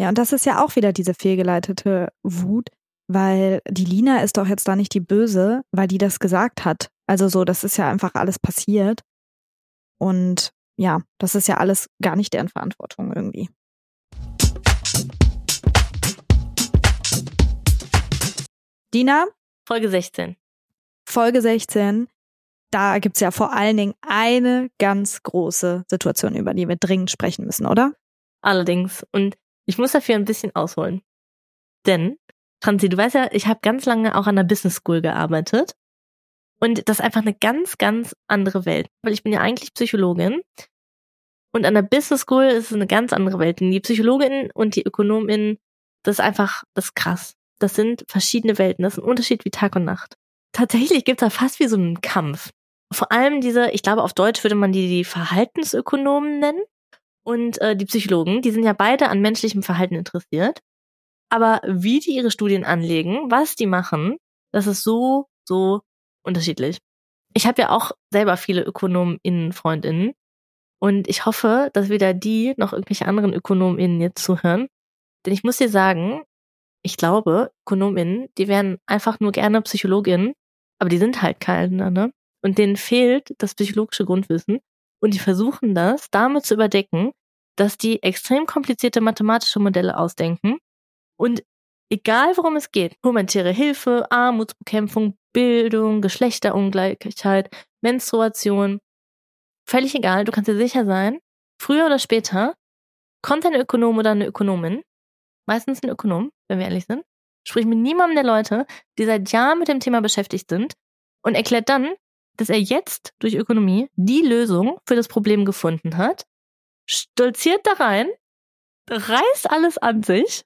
Ja, und das ist ja auch wieder diese fehlgeleitete Wut, weil die Lina ist doch jetzt da nicht die Böse, weil die das gesagt hat. Also so, das ist ja einfach alles passiert. Und ja, das ist ja alles gar nicht deren Verantwortung irgendwie. Dina? Folge 16. Folge 16. Da gibt's ja vor allen Dingen eine ganz große Situation, über die wir dringend sprechen müssen, oder? Allerdings. Und ich muss dafür ein bisschen ausholen. Denn, Franzi, du weißt ja, ich habe ganz lange auch an der Business School gearbeitet. Und das ist einfach eine ganz, ganz andere Welt. Weil ich bin ja eigentlich Psychologin. Und an der Business School ist es eine ganz andere Welt. Und die Psychologinnen und die Ökonominnen, das ist einfach, das ist krass. Das sind verschiedene Welten. Das ist ein Unterschied wie Tag und Nacht. Tatsächlich gibt es da fast wie so einen Kampf. Vor allem diese, ich glaube, auf Deutsch würde man die die Verhaltensökonomen nennen und äh, die Psychologen, die sind ja beide an menschlichem Verhalten interessiert. Aber wie die ihre Studien anlegen, was die machen, das ist so, so unterschiedlich. Ich habe ja auch selber viele ÖkonomInnen, Freundinnen. Und ich hoffe, dass weder die noch irgendwelche anderen ÖkonomInnen jetzt zuhören. Denn ich muss dir sagen, ich glaube, ÖkonomInnen, die wären einfach nur gerne PsychologInnen, aber die sind halt keine, ne? Und denen fehlt das psychologische Grundwissen. Und die versuchen das damit zu überdecken, dass die extrem komplizierte mathematische Modelle ausdenken. Und egal worum es geht, humanitäre Hilfe, Armutsbekämpfung, Bildung, Geschlechterungleichheit, Menstruation, völlig egal, du kannst dir sicher sein, früher oder später kommt ein Ökonom oder eine Ökonomin, meistens ein Ökonom, wenn wir ehrlich sind, spricht mit niemandem der Leute, die seit Jahren mit dem Thema beschäftigt sind und erklärt dann, dass er jetzt durch Ökonomie die Lösung für das Problem gefunden hat, stolziert da rein, reißt alles an sich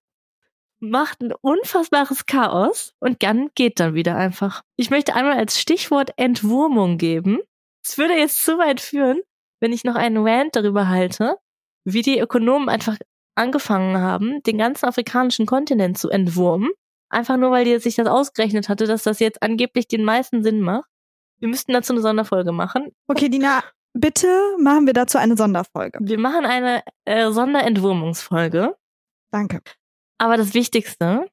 macht ein unfassbares Chaos und dann geht dann wieder einfach. Ich möchte einmal als Stichwort Entwurmung geben. Es würde jetzt zu weit führen, wenn ich noch einen Rant darüber halte, wie die Ökonomen einfach angefangen haben, den ganzen afrikanischen Kontinent zu entwurmen. Einfach nur, weil die sich das ausgerechnet hatte, dass das jetzt angeblich den meisten Sinn macht. Wir müssten dazu eine Sonderfolge machen. Okay, Dina, bitte machen wir dazu eine Sonderfolge. Wir machen eine äh, Sonderentwurmungsfolge. Danke. Aber das Wichtigste,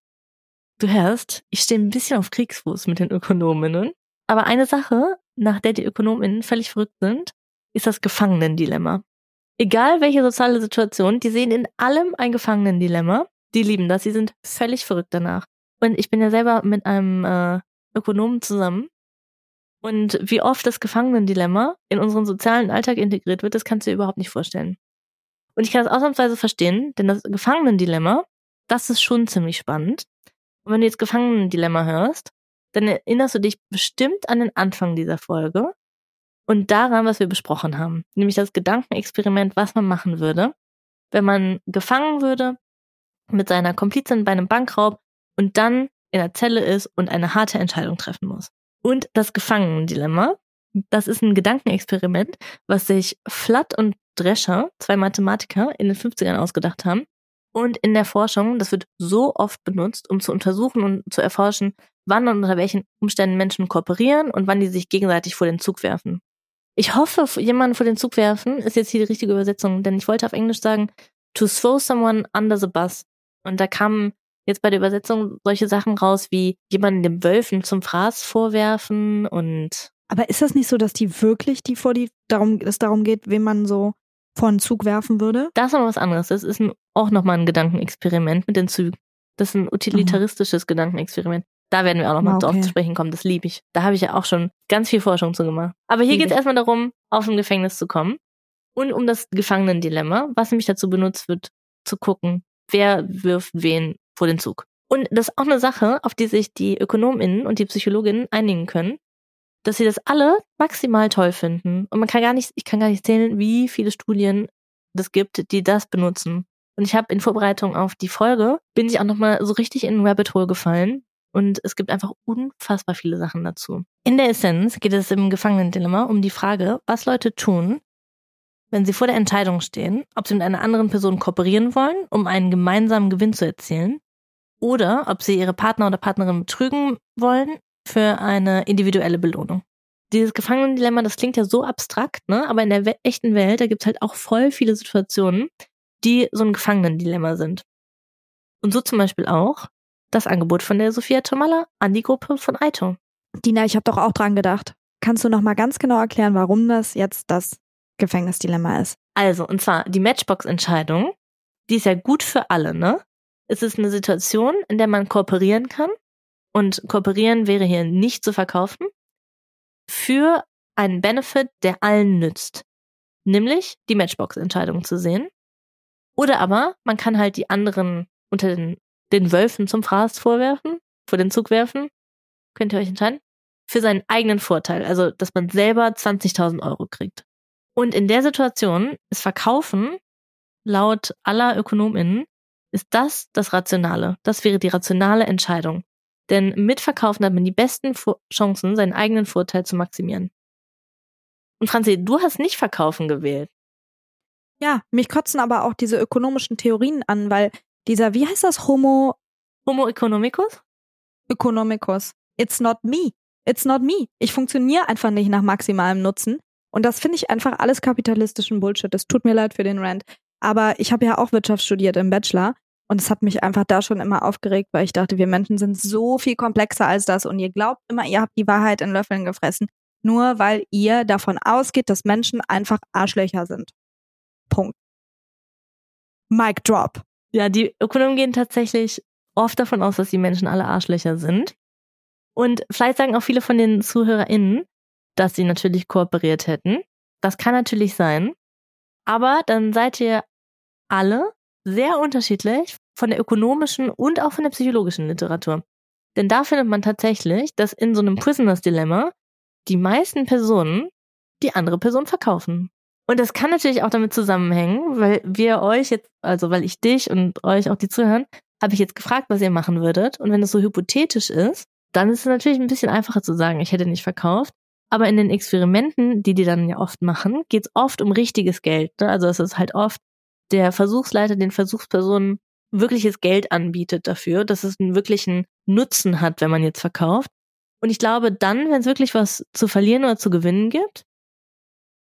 du hörst, ich stehe ein bisschen auf Kriegsfuß mit den Ökonominnen. Aber eine Sache, nach der die Ökonominnen völlig verrückt sind, ist das Gefangenendilemma. Egal welche soziale Situation, die sehen in allem ein Gefangenendilemma. Die lieben das, sie sind völlig verrückt danach. Und ich bin ja selber mit einem äh, Ökonomen zusammen. Und wie oft das Gefangenendilemma in unseren sozialen Alltag integriert wird, das kannst du dir überhaupt nicht vorstellen. Und ich kann das ausnahmsweise verstehen, denn das Gefangenendilemma das ist schon ziemlich spannend. Und wenn du jetzt Gefangenendilemma hörst, dann erinnerst du dich bestimmt an den Anfang dieser Folge und daran, was wir besprochen haben. Nämlich das Gedankenexperiment, was man machen würde, wenn man gefangen würde mit seiner Komplizin bei einem Bankraub und dann in der Zelle ist und eine harte Entscheidung treffen muss. Und das Gefangenendilemma, das ist ein Gedankenexperiment, was sich Flatt und Drescher, zwei Mathematiker, in den 50ern ausgedacht haben und in der Forschung, das wird so oft benutzt, um zu untersuchen und zu erforschen, wann und unter welchen Umständen Menschen kooperieren und wann die sich gegenseitig vor den Zug werfen. Ich hoffe, jemanden vor den Zug werfen ist jetzt hier die richtige Übersetzung, denn ich wollte auf Englisch sagen, to throw someone under the bus. Und da kamen jetzt bei der Übersetzung solche Sachen raus wie jemanden dem Wölfen zum Fraß vorwerfen und. Aber ist das nicht so, dass die wirklich, die vor die, darum, es darum geht, wem man so vor einen Zug werfen würde? Das ist noch was anderes. Das ist ein, auch nochmal ein Gedankenexperiment mit den Zügen. Das ist ein utilitaristisches mhm. Gedankenexperiment. Da werden wir auch nochmal okay. drauf zu sprechen kommen. Das liebe ich. Da habe ich ja auch schon ganz viel Forschung zu gemacht. Aber hier geht es erstmal darum, aus dem Gefängnis zu kommen. Und um das Gefangenendilemma, was nämlich dazu benutzt wird, zu gucken, wer wirft wen vor den Zug. Und das ist auch eine Sache, auf die sich die ÖkonomInnen und die Psychologinnen einigen können, dass sie das alle maximal toll finden. Und man kann gar nicht, ich kann gar nicht zählen, wie viele Studien das gibt, die das benutzen. Und ich habe in Vorbereitung auf die Folge, bin ich auch nochmal so richtig in ein Rabbit Hole gefallen. Und es gibt einfach unfassbar viele Sachen dazu. In der Essenz geht es im Gefangenendilemma um die Frage, was Leute tun, wenn sie vor der Entscheidung stehen, ob sie mit einer anderen Person kooperieren wollen, um einen gemeinsamen Gewinn zu erzielen, oder ob sie ihre Partner oder Partnerin betrügen wollen, für eine individuelle Belohnung. Dieses Gefangenendilemma, das klingt ja so abstrakt, ne? Aber in der echten Welt, da gibt's halt auch voll viele Situationen, die so ein Gefangenendilemma sind. Und so zum Beispiel auch, das Angebot von der Sophia Tomalla an die Gruppe von Aito. Dina, ich habe doch auch dran gedacht. Kannst du noch mal ganz genau erklären, warum das jetzt das Gefängnisdilemma ist? Also, und zwar die Matchbox-Entscheidung, die ist ja gut für alle, ne? Es ist eine Situation, in der man kooperieren kann. Und kooperieren wäre hier nicht zu verkaufen. Für einen Benefit, der allen nützt. Nämlich die Matchbox-Entscheidung zu sehen. Oder aber man kann halt die anderen unter den, den Wölfen zum Fraß vorwerfen, vor den Zug werfen. Könnt ihr euch entscheiden? Für seinen eigenen Vorteil. Also, dass man selber 20.000 Euro kriegt. Und in der Situation ist Verkaufen laut aller ÖkonomInnen ist das das Rationale. Das wäre die rationale Entscheidung. Denn mit Verkaufen hat man die besten Chancen, seinen eigenen Vorteil zu maximieren. Und Franzi, du hast nicht Verkaufen gewählt. Ja, mich kotzen aber auch diese ökonomischen Theorien an, weil dieser, wie heißt das, Homo... Homo economicus? Economicus. It's not me. It's not me. Ich funktioniere einfach nicht nach maximalem Nutzen. Und das finde ich einfach alles kapitalistischen Bullshit. Es tut mir leid für den Rant. Aber ich habe ja auch Wirtschaft studiert im Bachelor. Und es hat mich einfach da schon immer aufgeregt, weil ich dachte, wir Menschen sind so viel komplexer als das. Und ihr glaubt immer, ihr habt die Wahrheit in Löffeln gefressen. Nur weil ihr davon ausgeht, dass Menschen einfach Arschlöcher sind. Punkt. Mic drop. Ja, die Ökonomen gehen tatsächlich oft davon aus, dass die Menschen alle Arschlöcher sind. Und vielleicht sagen auch viele von den ZuhörerInnen, dass sie natürlich kooperiert hätten. Das kann natürlich sein. Aber dann seid ihr alle sehr unterschiedlich von der ökonomischen und auch von der psychologischen Literatur. Denn da findet man tatsächlich, dass in so einem Prisoners Dilemma die meisten Personen die andere Person verkaufen. Und das kann natürlich auch damit zusammenhängen, weil wir euch jetzt, also weil ich dich und euch auch die zuhören, habe ich jetzt gefragt, was ihr machen würdet. Und wenn es so hypothetisch ist, dann ist es natürlich ein bisschen einfacher zu sagen, ich hätte nicht verkauft. Aber in den Experimenten, die die dann ja oft machen, geht es oft um richtiges Geld. Ne? Also es ist halt oft der Versuchsleiter den Versuchspersonen wirkliches Geld anbietet dafür, dass es einen wirklichen Nutzen hat, wenn man jetzt verkauft. Und ich glaube, dann, wenn es wirklich was zu verlieren oder zu gewinnen gibt,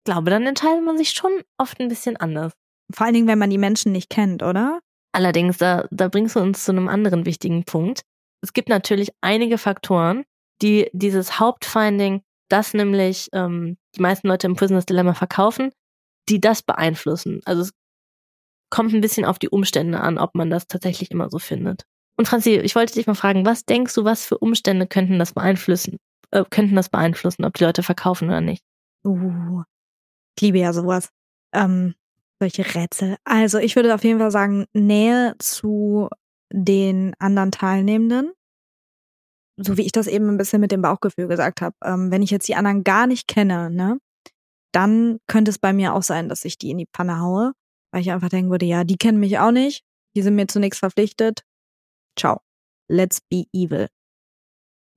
glaube, dann entscheidet man sich schon oft ein bisschen anders. Vor allen Dingen, wenn man die Menschen nicht kennt, oder? Allerdings, da, da bringst du uns zu einem anderen wichtigen Punkt. Es gibt natürlich einige Faktoren, die dieses Hauptfinding, das nämlich ähm, die meisten Leute im Prisoners Dilemma verkaufen, die das beeinflussen. Also es kommt ein bisschen auf die Umstände an, ob man das tatsächlich immer so findet. Und Franzi, ich wollte dich mal fragen, was denkst du, was für Umstände könnten das beeinflussen, äh, könnten das beeinflussen, ob die Leute verkaufen oder nicht? Uh, ich liebe ja sowas. Ähm, solche Rätsel. Also ich würde auf jeden Fall sagen, Nähe zu den anderen Teilnehmenden. So wie ich das eben ein bisschen mit dem Bauchgefühl gesagt habe. Ähm, wenn ich jetzt die anderen gar nicht kenne, ne, dann könnte es bei mir auch sein, dass ich die in die Panne haue weil ich einfach denken würde, ja, die kennen mich auch nicht, die sind mir zunächst verpflichtet. Ciao. Let's be evil.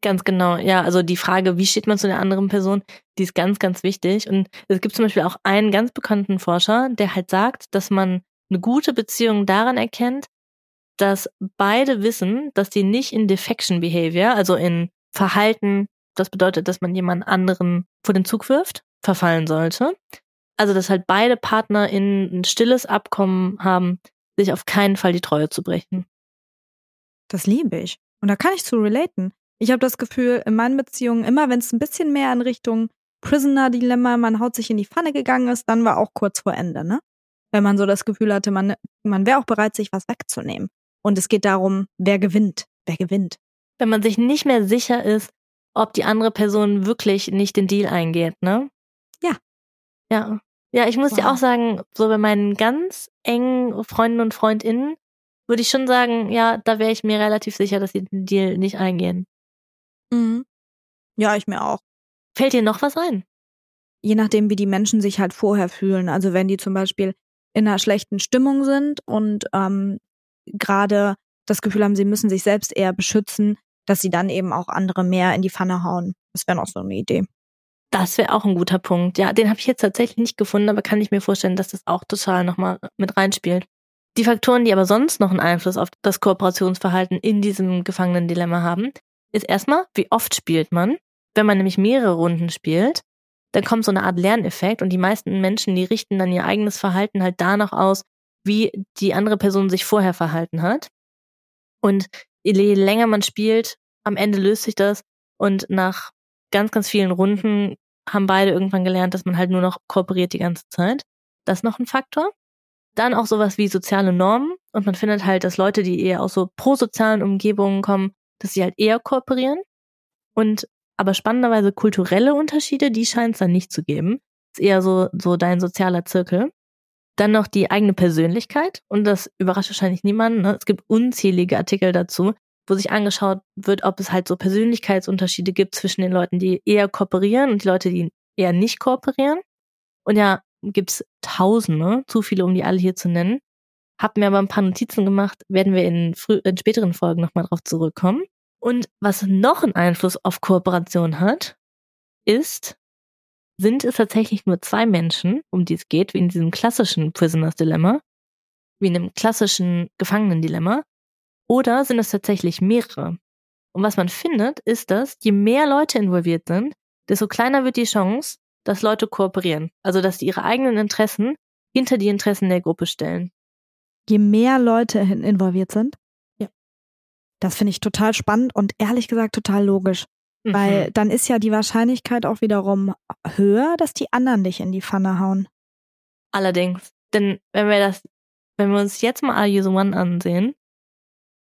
Ganz genau, ja. Also die Frage, wie steht man zu der anderen Person, die ist ganz, ganz wichtig. Und es gibt zum Beispiel auch einen ganz bekannten Forscher, der halt sagt, dass man eine gute Beziehung daran erkennt, dass beide wissen, dass die nicht in Defection Behavior, also in Verhalten, das bedeutet, dass man jemand anderen vor den Zug wirft, verfallen sollte, also dass halt beide Partner in ein stilles Abkommen haben, sich auf keinen Fall die Treue zu brechen. Das liebe ich. Und da kann ich zu relaten. Ich habe das Gefühl, in meinen Beziehungen, immer wenn es ein bisschen mehr in Richtung Prisoner-Dilemma, man haut sich in die Pfanne gegangen ist, dann war auch kurz vor Ende, ne? Wenn man so das Gefühl hatte, man, man wäre auch bereit, sich was wegzunehmen. Und es geht darum, wer gewinnt, wer gewinnt. Wenn man sich nicht mehr sicher ist, ob die andere Person wirklich nicht den Deal eingeht, ne? Ja. Ja. Ja, ich muss wow. dir auch sagen, so bei meinen ganz engen Freunden und Freundinnen würde ich schon sagen, ja, da wäre ich mir relativ sicher, dass sie den Deal nicht eingehen. Mhm. Ja, ich mir auch. Fällt dir noch was ein? Je nachdem, wie die Menschen sich halt vorher fühlen. Also wenn die zum Beispiel in einer schlechten Stimmung sind und ähm, gerade das Gefühl haben, sie müssen sich selbst eher beschützen, dass sie dann eben auch andere mehr in die Pfanne hauen. Das wäre noch so eine Idee. Das wäre auch ein guter Punkt. Ja, den habe ich jetzt tatsächlich nicht gefunden, aber kann ich mir vorstellen, dass das auch total nochmal mit reinspielt. Die Faktoren, die aber sonst noch einen Einfluss auf das Kooperationsverhalten in diesem Gefangenen-Dilemma haben, ist erstmal, wie oft spielt man. Wenn man nämlich mehrere Runden spielt, dann kommt so eine Art Lerneffekt und die meisten Menschen, die richten dann ihr eigenes Verhalten halt danach aus, wie die andere Person sich vorher verhalten hat. Und je länger man spielt, am Ende löst sich das und nach ganz, ganz vielen Runden haben beide irgendwann gelernt, dass man halt nur noch kooperiert die ganze Zeit. Das ist noch ein Faktor. Dann auch sowas wie soziale Normen und man findet halt, dass Leute, die eher aus so prosozialen Umgebungen kommen, dass sie halt eher kooperieren. Und aber spannenderweise kulturelle Unterschiede, die scheint es dann nicht zu geben. Ist eher so, so dein sozialer Zirkel. Dann noch die eigene Persönlichkeit. Und das überrascht wahrscheinlich niemanden. Ne? Es gibt unzählige Artikel dazu, wo sich angeschaut wird, ob es halt so Persönlichkeitsunterschiede gibt zwischen den Leuten, die eher kooperieren und die Leute, die eher nicht kooperieren. Und ja, gibt's Tausende, zu viele, um die alle hier zu nennen. Hab mir aber ein paar Notizen gemacht, werden wir in, früh, in späteren Folgen nochmal drauf zurückkommen. Und was noch einen Einfluss auf Kooperation hat, ist, sind es tatsächlich nur zwei Menschen, um die es geht, wie in diesem klassischen Prisoners Dilemma, wie in einem klassischen Gefangenendilemma, oder sind es tatsächlich mehrere? Und was man findet, ist, dass je mehr Leute involviert sind, desto kleiner wird die Chance, dass Leute kooperieren. Also, dass die ihre eigenen Interessen hinter die Interessen der Gruppe stellen. Je mehr Leute involviert sind? Ja. Das finde ich total spannend und ehrlich gesagt total logisch. Mhm. Weil dann ist ja die Wahrscheinlichkeit auch wiederum höher, dass die anderen dich in die Pfanne hauen. Allerdings. Denn wenn wir das, wenn wir uns jetzt mal Are You the One ansehen,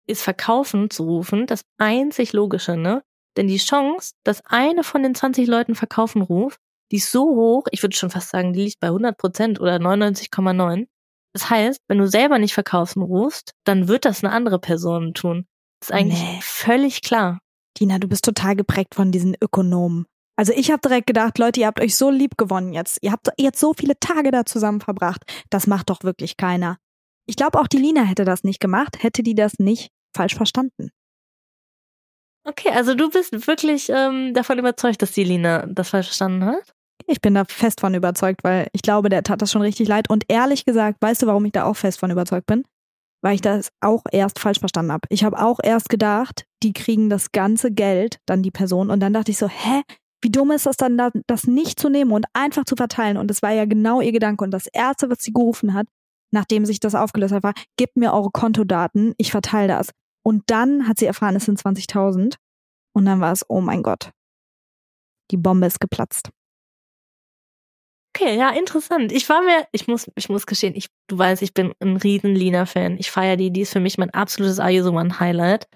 ist Verkaufen zu rufen das einzig Logische, ne? Denn die Chance, dass eine von den 20 Leuten Verkaufen ruft, die ist so hoch, ich würde schon fast sagen, die liegt bei 100 Prozent oder 99,9. Das heißt, wenn du selber nicht Verkaufen rufst, dann wird das eine andere Person tun. Das ist eigentlich nee. völlig klar. Tina, du bist total geprägt von diesen Ökonomen. Also ich habe direkt gedacht, Leute, ihr habt euch so lieb gewonnen jetzt. Ihr habt jetzt so viele Tage da zusammen verbracht. Das macht doch wirklich keiner. Ich glaube, auch die Lina hätte das nicht gemacht, hätte die das nicht falsch verstanden. Okay, also du bist wirklich ähm, davon überzeugt, dass die Lina das falsch verstanden hat? Ich bin da fest von überzeugt, weil ich glaube, der tat das schon richtig leid. Und ehrlich gesagt, weißt du, warum ich da auch fest von überzeugt bin? Weil ich das auch erst falsch verstanden habe. Ich habe auch erst gedacht, die kriegen das ganze Geld, dann die Person. Und dann dachte ich so, hä? Wie dumm ist das dann, das nicht zu nehmen und einfach zu verteilen? Und das war ja genau ihr Gedanke. Und das Erste, was sie gerufen hat, nachdem sich das aufgelöst hat, war, gebt mir eure Kontodaten, ich verteile das. Und dann hat sie erfahren, es sind 20.000. Und dann war es, oh mein Gott. Die Bombe ist geplatzt. Okay, ja, interessant. Ich war mir, ich muss, ich muss gestehen, ich, du weißt, ich bin ein riesen Lina-Fan. Ich feiere die, die ist für mich mein absolutes Ayuso Highlight.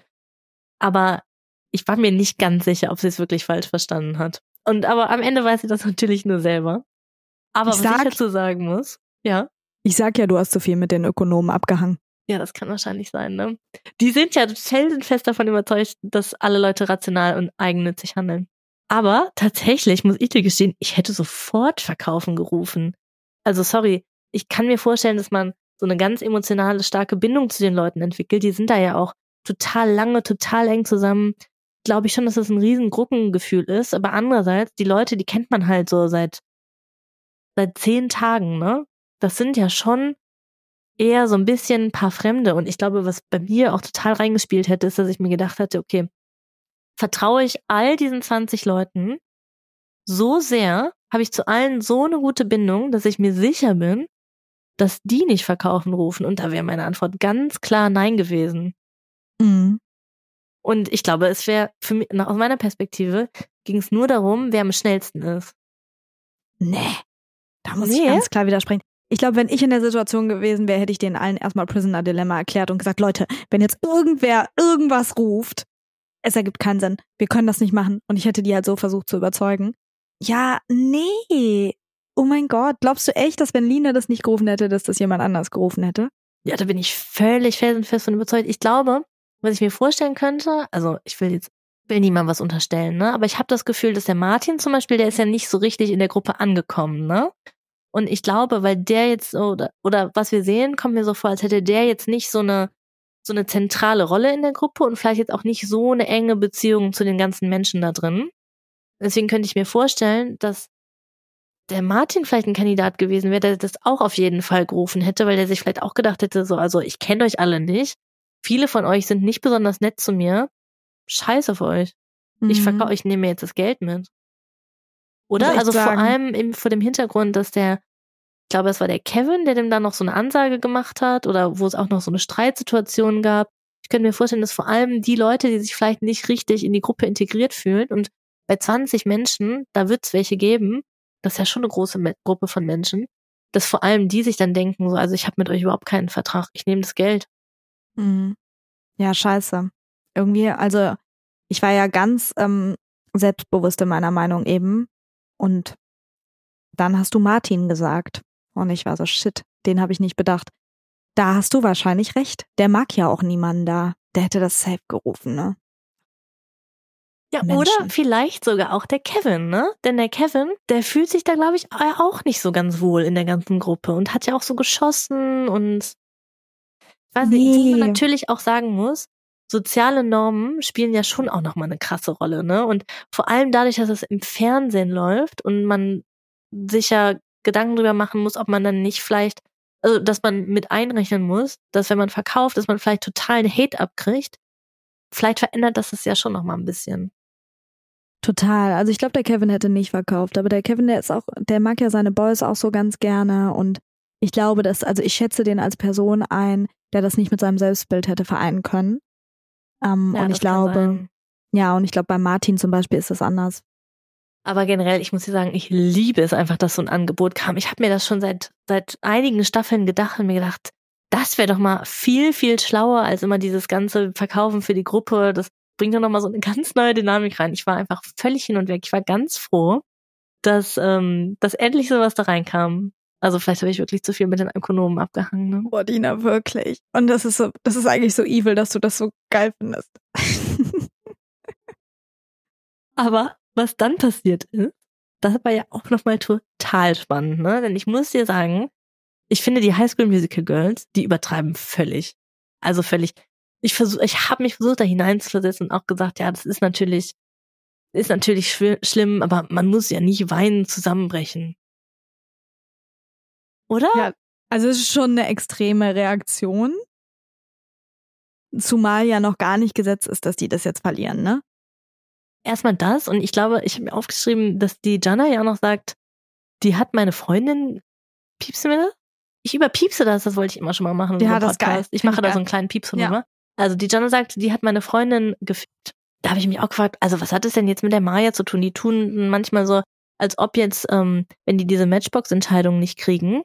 Aber ich war mir nicht ganz sicher, ob sie es wirklich falsch verstanden hat. Und aber am Ende weiß sie das natürlich nur selber. Aber ich was sag, ich dazu sagen muss, ja. Ich sag ja, du hast zu viel mit den Ökonomen abgehangen. Ja, das kann wahrscheinlich sein, ne? Die sind ja felsenfest davon überzeugt, dass alle Leute rational und eigennützig handeln. Aber tatsächlich muss ich dir gestehen, ich hätte sofort verkaufen gerufen. Also sorry, ich kann mir vorstellen, dass man so eine ganz emotionale, starke Bindung zu den Leuten entwickelt. Die sind da ja auch total lange, total eng zusammen. Glaube ich schon, dass das ein riesen Gruppengefühl ist. Aber andererseits, die Leute, die kennt man halt so seit, seit zehn Tagen, ne? Das sind ja schon eher so ein bisschen ein paar Fremde. Und ich glaube, was bei mir auch total reingespielt hätte, ist, dass ich mir gedacht hatte, okay, vertraue ich all diesen 20 Leuten so sehr, habe ich zu allen so eine gute Bindung, dass ich mir sicher bin, dass die nicht verkaufen rufen. Und da wäre meine Antwort ganz klar Nein gewesen. Mhm. Und ich glaube, es wäre für mich, aus meiner Perspektive, ging es nur darum, wer am schnellsten ist. Nee. Da muss nee. ich ganz klar widersprechen. Ich glaube, wenn ich in der Situation gewesen wäre, hätte ich denen allen erstmal Prisoner Dilemma erklärt und gesagt, Leute, wenn jetzt irgendwer irgendwas ruft, es ergibt keinen Sinn. Wir können das nicht machen. Und ich hätte die halt so versucht zu überzeugen. Ja, nee. Oh mein Gott, glaubst du echt, dass wenn Lina das nicht gerufen hätte, dass das jemand anders gerufen hätte? Ja, da bin ich völlig felsenfest von überzeugt. Ich glaube, was ich mir vorstellen könnte, also ich will jetzt will niemand was unterstellen, ne? Aber ich habe das Gefühl, dass der Martin zum Beispiel, der ist ja nicht so richtig in der Gruppe angekommen, ne? Und ich glaube, weil der jetzt oder, oder was wir sehen, kommt mir so vor, als hätte der jetzt nicht so eine, so eine zentrale Rolle in der Gruppe und vielleicht jetzt auch nicht so eine enge Beziehung zu den ganzen Menschen da drin. Deswegen könnte ich mir vorstellen, dass der Martin vielleicht ein Kandidat gewesen wäre, der das auch auf jeden Fall gerufen hätte, weil der sich vielleicht auch gedacht hätte, so, also ich kenne euch alle nicht. Viele von euch sind nicht besonders nett zu mir. Scheiß auf euch. Mhm. Ich verkaufe, ich nehme mir jetzt das Geld mit. Oder? Also vor allem eben vor dem Hintergrund, dass der ich glaube, es war der Kevin, der dem dann noch so eine Ansage gemacht hat oder wo es auch noch so eine Streitsituation gab. Ich könnte mir vorstellen, dass vor allem die Leute, die sich vielleicht nicht richtig in die Gruppe integriert fühlen und bei 20 Menschen, da wird es welche geben, das ist ja schon eine große Gruppe von Menschen, dass vor allem die sich dann denken, so, also ich habe mit euch überhaupt keinen Vertrag, ich nehme das Geld. Mhm. Ja, scheiße. Irgendwie, also ich war ja ganz ähm, selbstbewusst in meiner Meinung eben. Und dann hast du Martin gesagt. Und ich war so, shit, den habe ich nicht bedacht. Da hast du wahrscheinlich recht. Der mag ja auch niemanden da. Der hätte das safe gerufen, ne? Ja, Menschen. oder vielleicht sogar auch der Kevin, ne? Denn der Kevin, der fühlt sich da, glaube ich, auch nicht so ganz wohl in der ganzen Gruppe und hat ja auch so geschossen und ich weiß nee. nicht, was man natürlich auch sagen muss, soziale Normen spielen ja schon auch nochmal eine krasse Rolle, ne? Und vor allem dadurch, dass es im Fernsehen läuft und man sich ja Gedanken drüber machen muss, ob man dann nicht vielleicht, also dass man mit einrechnen muss, dass wenn man verkauft, dass man vielleicht totalen Hate abkriegt. Vielleicht verändert das es ja schon nochmal ein bisschen. Total. Also ich glaube, der Kevin hätte nicht verkauft, aber der Kevin, der ist auch, der mag ja seine Boys auch so ganz gerne und ich glaube, dass, also ich schätze den als Person ein, der das nicht mit seinem Selbstbild hätte vereinen können. Ähm, ja, und ich glaube, ja, und ich glaube, bei Martin zum Beispiel ist das anders. Aber generell, ich muss dir sagen, ich liebe es einfach, dass so ein Angebot kam. Ich habe mir das schon seit, seit einigen Staffeln gedacht und mir gedacht, das wäre doch mal viel, viel schlauer als immer dieses ganze Verkaufen für die Gruppe. Das bringt ja nochmal so eine ganz neue Dynamik rein. Ich war einfach völlig hin und weg. Ich war ganz froh, dass, ähm, dass endlich sowas da reinkam. Also vielleicht habe ich wirklich zu viel mit den Ökonomen abgehangen. Ne? Boah, Dina, wirklich. Und das ist so, das ist eigentlich so evil, dass du das so geil findest. Aber was dann passiert ist, das war ja auch nochmal total spannend, ne? Denn ich muss dir sagen, ich finde die High School Musical Girls, die übertreiben völlig. Also völlig ich versuche, ich habe mich versucht, da hineinzuversetzen und auch gesagt, ja, das ist natürlich, ist natürlich schlimm, aber man muss ja nicht weinen zusammenbrechen. Oder? Ja, also es ist schon eine extreme Reaktion. Zumal ja noch gar nicht gesetzt ist, dass die das jetzt verlieren, ne? Erstmal das und ich glaube, ich habe mir aufgeschrieben, dass die Jana ja auch noch sagt, die hat meine Freundin, piepst du mir das? Ich überpiepse das, das wollte ich immer schon mal machen. Ja, das geil. Ich mache da so einen kleinen Pieps ja. Also die Jana sagt, die hat meine Freundin gefickt. Da habe ich mich auch gefragt, also was hat es denn jetzt mit der Maya zu tun? Die tun manchmal so, als ob jetzt, ähm, wenn die diese Matchbox-Entscheidung nicht kriegen,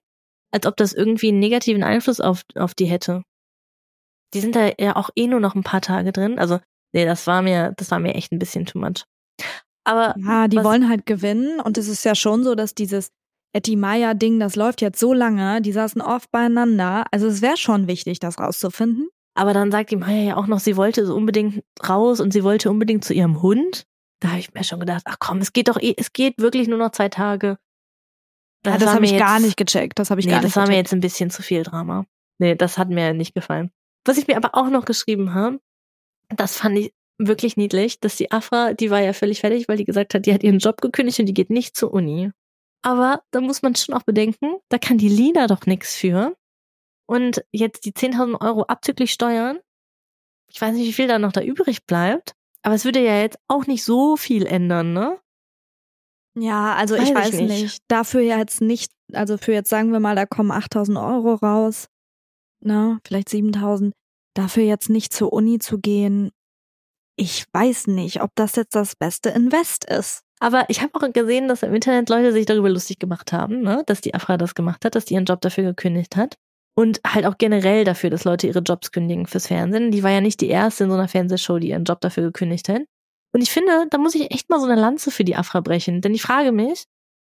als ob das irgendwie einen negativen Einfluss auf, auf die hätte. Die sind da ja auch eh nur noch ein paar Tage drin. Also, nee, das war mir, das war mir echt ein bisschen too much. Aber. Ja, die wollen halt gewinnen und es ist ja schon so, dass dieses Etty Maya Ding, das läuft jetzt so lange, die saßen oft beieinander. Also es wäre schon wichtig, das rauszufinden. Aber dann sagt die Maya ja auch noch, sie wollte so unbedingt raus und sie wollte unbedingt zu ihrem Hund. Da habe ich mir schon gedacht, ach komm, es geht doch eh, es geht wirklich nur noch zwei Tage. Das, ja, das habe ich jetzt, gar nicht gecheckt. Das habe ich nee, gar nicht das war mir jetzt ein bisschen zu viel Drama. Nee, das hat mir nicht gefallen. Was ich mir aber auch noch geschrieben habe, das fand ich wirklich niedlich, dass die Afra, die war ja völlig fertig, weil die gesagt hat, die hat ihren Job gekündigt und die geht nicht zur Uni. Aber da muss man schon auch bedenken, da kann die Lina doch nichts für und jetzt die 10.000 Euro abzüglich Steuern, ich weiß nicht, wie viel da noch da übrig bleibt, aber es würde ja jetzt auch nicht so viel ändern, ne? Ja, also weiß ich weiß nicht. nicht. Dafür jetzt nicht, also für jetzt sagen wir mal, da kommen 8000 Euro raus, ne, vielleicht 7000. Dafür jetzt nicht zur Uni zu gehen, ich weiß nicht, ob das jetzt das beste Invest ist. Aber ich habe auch gesehen, dass im Internet Leute sich darüber lustig gemacht haben, ne, dass die Afra das gemacht hat, dass die ihren Job dafür gekündigt hat. Und halt auch generell dafür, dass Leute ihre Jobs kündigen fürs Fernsehen. Die war ja nicht die erste in so einer Fernsehshow, die ihren Job dafür gekündigt hat. Und ich finde, da muss ich echt mal so eine Lanze für die Afra brechen. Denn ich frage mich,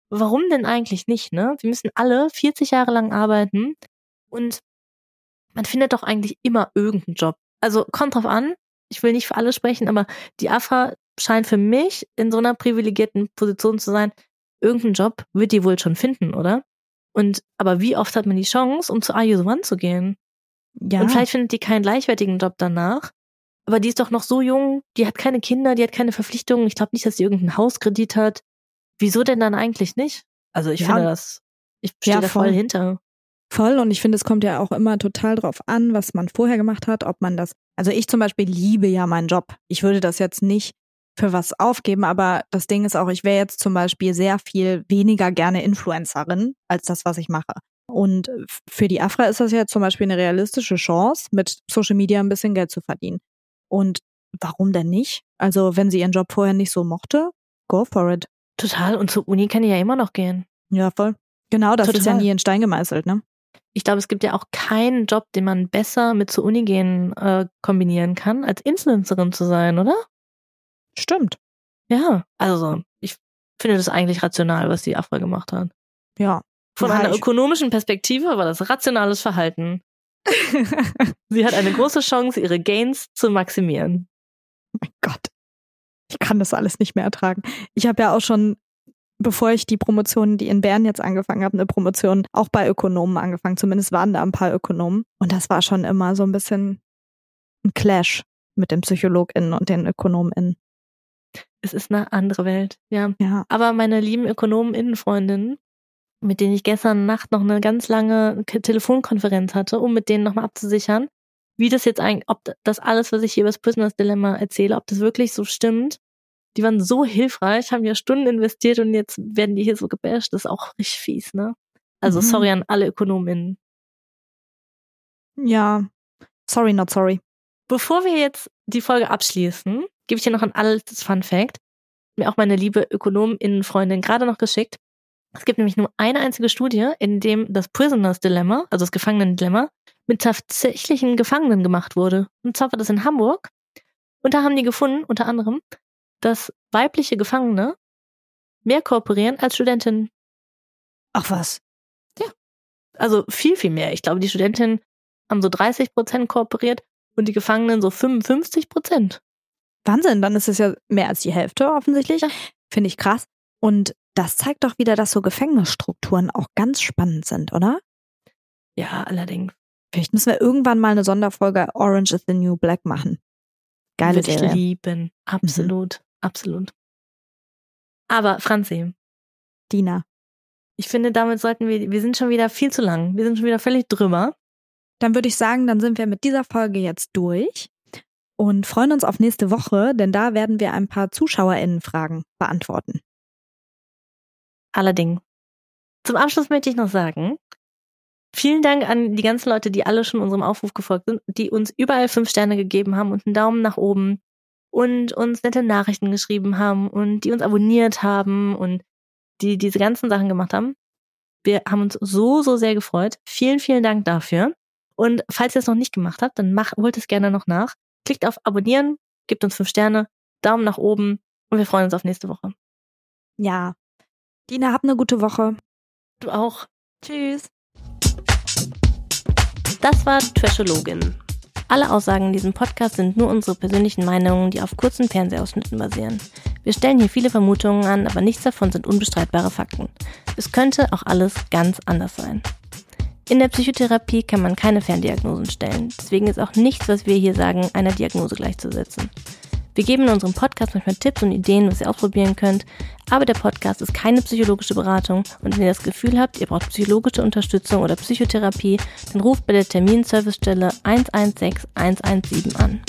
warum denn eigentlich nicht, ne? Wir müssen alle 40 Jahre lang arbeiten und man findet doch eigentlich immer irgendeinen Job. Also kommt drauf an, ich will nicht für alle sprechen, aber die Afra scheint für mich in so einer privilegierten Position zu sein. Irgendeinen Job wird die wohl schon finden, oder? Und aber wie oft hat man die Chance, um zu the One zu gehen? Ja. Und vielleicht findet die keinen gleichwertigen Job danach. Aber die ist doch noch so jung, die hat keine Kinder, die hat keine Verpflichtungen. Ich glaube nicht, dass sie irgendeinen Hauskredit hat. Wieso denn dann eigentlich nicht? Also ich ja. finde das, ich stehe ja, da voll hinter. Voll und ich finde, es kommt ja auch immer total drauf an, was man vorher gemacht hat, ob man das, also ich zum Beispiel liebe ja meinen Job. Ich würde das jetzt nicht für was aufgeben, aber das Ding ist auch, ich wäre jetzt zum Beispiel sehr viel weniger gerne Influencerin als das, was ich mache. Und für die Afra ist das ja zum Beispiel eine realistische Chance, mit Social Media ein bisschen Geld zu verdienen. Und warum denn nicht? Also, wenn sie ihren Job vorher nicht so mochte, go for it. Total. Und zur Uni kann die ja immer noch gehen. Ja, voll. Genau, das Total. ist ja nie in Stein gemeißelt, ne? Ich glaube, es gibt ja auch keinen Job, den man besser mit zur Uni gehen äh, kombinieren kann, als Influencerin zu sein, oder? Stimmt. Ja. Also, ich finde das eigentlich rational, was die Afra gemacht hat. Ja. Von einer ökonomischen Perspektive war das rationales Verhalten. Sie hat eine große Chance, ihre Gains zu maximieren. mein Gott. Ich kann das alles nicht mehr ertragen. Ich habe ja auch schon, bevor ich die Promotion, die in Bern jetzt angefangen habe, eine Promotion auch bei Ökonomen angefangen. Zumindest waren da ein paar Ökonomen. Und das war schon immer so ein bisschen ein Clash mit den PsychologInnen und den ÖkonomInnen. Es ist eine andere Welt, ja. Ja. Aber meine lieben Ökonomen-Innenfreundinnen, mit denen ich gestern Nacht noch eine ganz lange Telefonkonferenz hatte, um mit denen nochmal abzusichern, wie das jetzt eigentlich, ob das alles, was ich hier über das Prisoners Dilemma erzähle, ob das wirklich so stimmt. Die waren so hilfreich, haben ja Stunden investiert und jetzt werden die hier so gebasht. Das ist auch richtig fies, ne? Also Mhm. sorry an alle Ökonominnen. Ja. Sorry, not sorry. Bevor wir jetzt die Folge abschließen, gebe ich dir noch ein altes Fun Fact. Mir auch meine liebe Ökonominnenfreundin gerade noch geschickt. Es gibt nämlich nur eine einzige Studie, in dem das Prisoners Dilemma, also das Gefangenen-Dilemma, mit tatsächlichen Gefangenen gemacht wurde. Und zwar war das in Hamburg. Und da haben die gefunden, unter anderem, dass weibliche Gefangene mehr kooperieren als Studentinnen. Ach was. Also viel, viel mehr. Ich glaube, die Studentinnen haben so 30 Prozent kooperiert und die Gefangenen so 55 Prozent. Wahnsinn, dann ist es ja mehr als die Hälfte offensichtlich. Ja. Finde ich krass. Und das zeigt doch wieder, dass so Gefängnisstrukturen auch ganz spannend sind, oder? Ja, allerdings. Vielleicht müssen wir irgendwann mal eine Sonderfolge Orange is the New Black machen. Geile Würde ich Serie. lieben. Absolut, absolut. Aber Franzi, Dina. ich finde, damit sollten wir, wir sind schon wieder viel zu lang. Wir sind schon wieder völlig drüber. Dann würde ich sagen, dann sind wir mit dieser Folge jetzt durch und freuen uns auf nächste Woche, denn da werden wir ein paar ZuschauerInnen-Fragen beantworten. Allerdings. Zum Abschluss möchte ich noch sagen, vielen Dank an die ganzen Leute, die alle schon unserem Aufruf gefolgt sind, die uns überall fünf Sterne gegeben haben und einen Daumen nach oben und uns nette Nachrichten geschrieben haben und die uns abonniert haben und die diese ganzen Sachen gemacht haben. Wir haben uns so, so sehr gefreut. Vielen, vielen Dank dafür. Und falls ihr es noch nicht gemacht habt, dann macht, holt es gerne noch nach. Klickt auf Abonnieren, gebt uns fünf Sterne, Daumen nach oben und wir freuen uns auf nächste Woche. Ja. Dina, hab eine gute Woche. Du auch. Tschüss. Das war Trashologin. Alle Aussagen in diesem Podcast sind nur unsere persönlichen Meinungen, die auf kurzen Fernsehausschnitten basieren. Wir stellen hier viele Vermutungen an, aber nichts davon sind unbestreitbare Fakten. Es könnte auch alles ganz anders sein. In der Psychotherapie kann man keine Ferndiagnosen stellen. Deswegen ist auch nichts, was wir hier sagen, einer Diagnose gleichzusetzen. Wir geben in unserem Podcast manchmal Tipps und Ideen, was ihr ausprobieren könnt, aber der Podcast ist keine psychologische Beratung und wenn ihr das Gefühl habt, ihr braucht psychologische Unterstützung oder Psychotherapie, dann ruft bei der Terminservicestelle 116 117 an.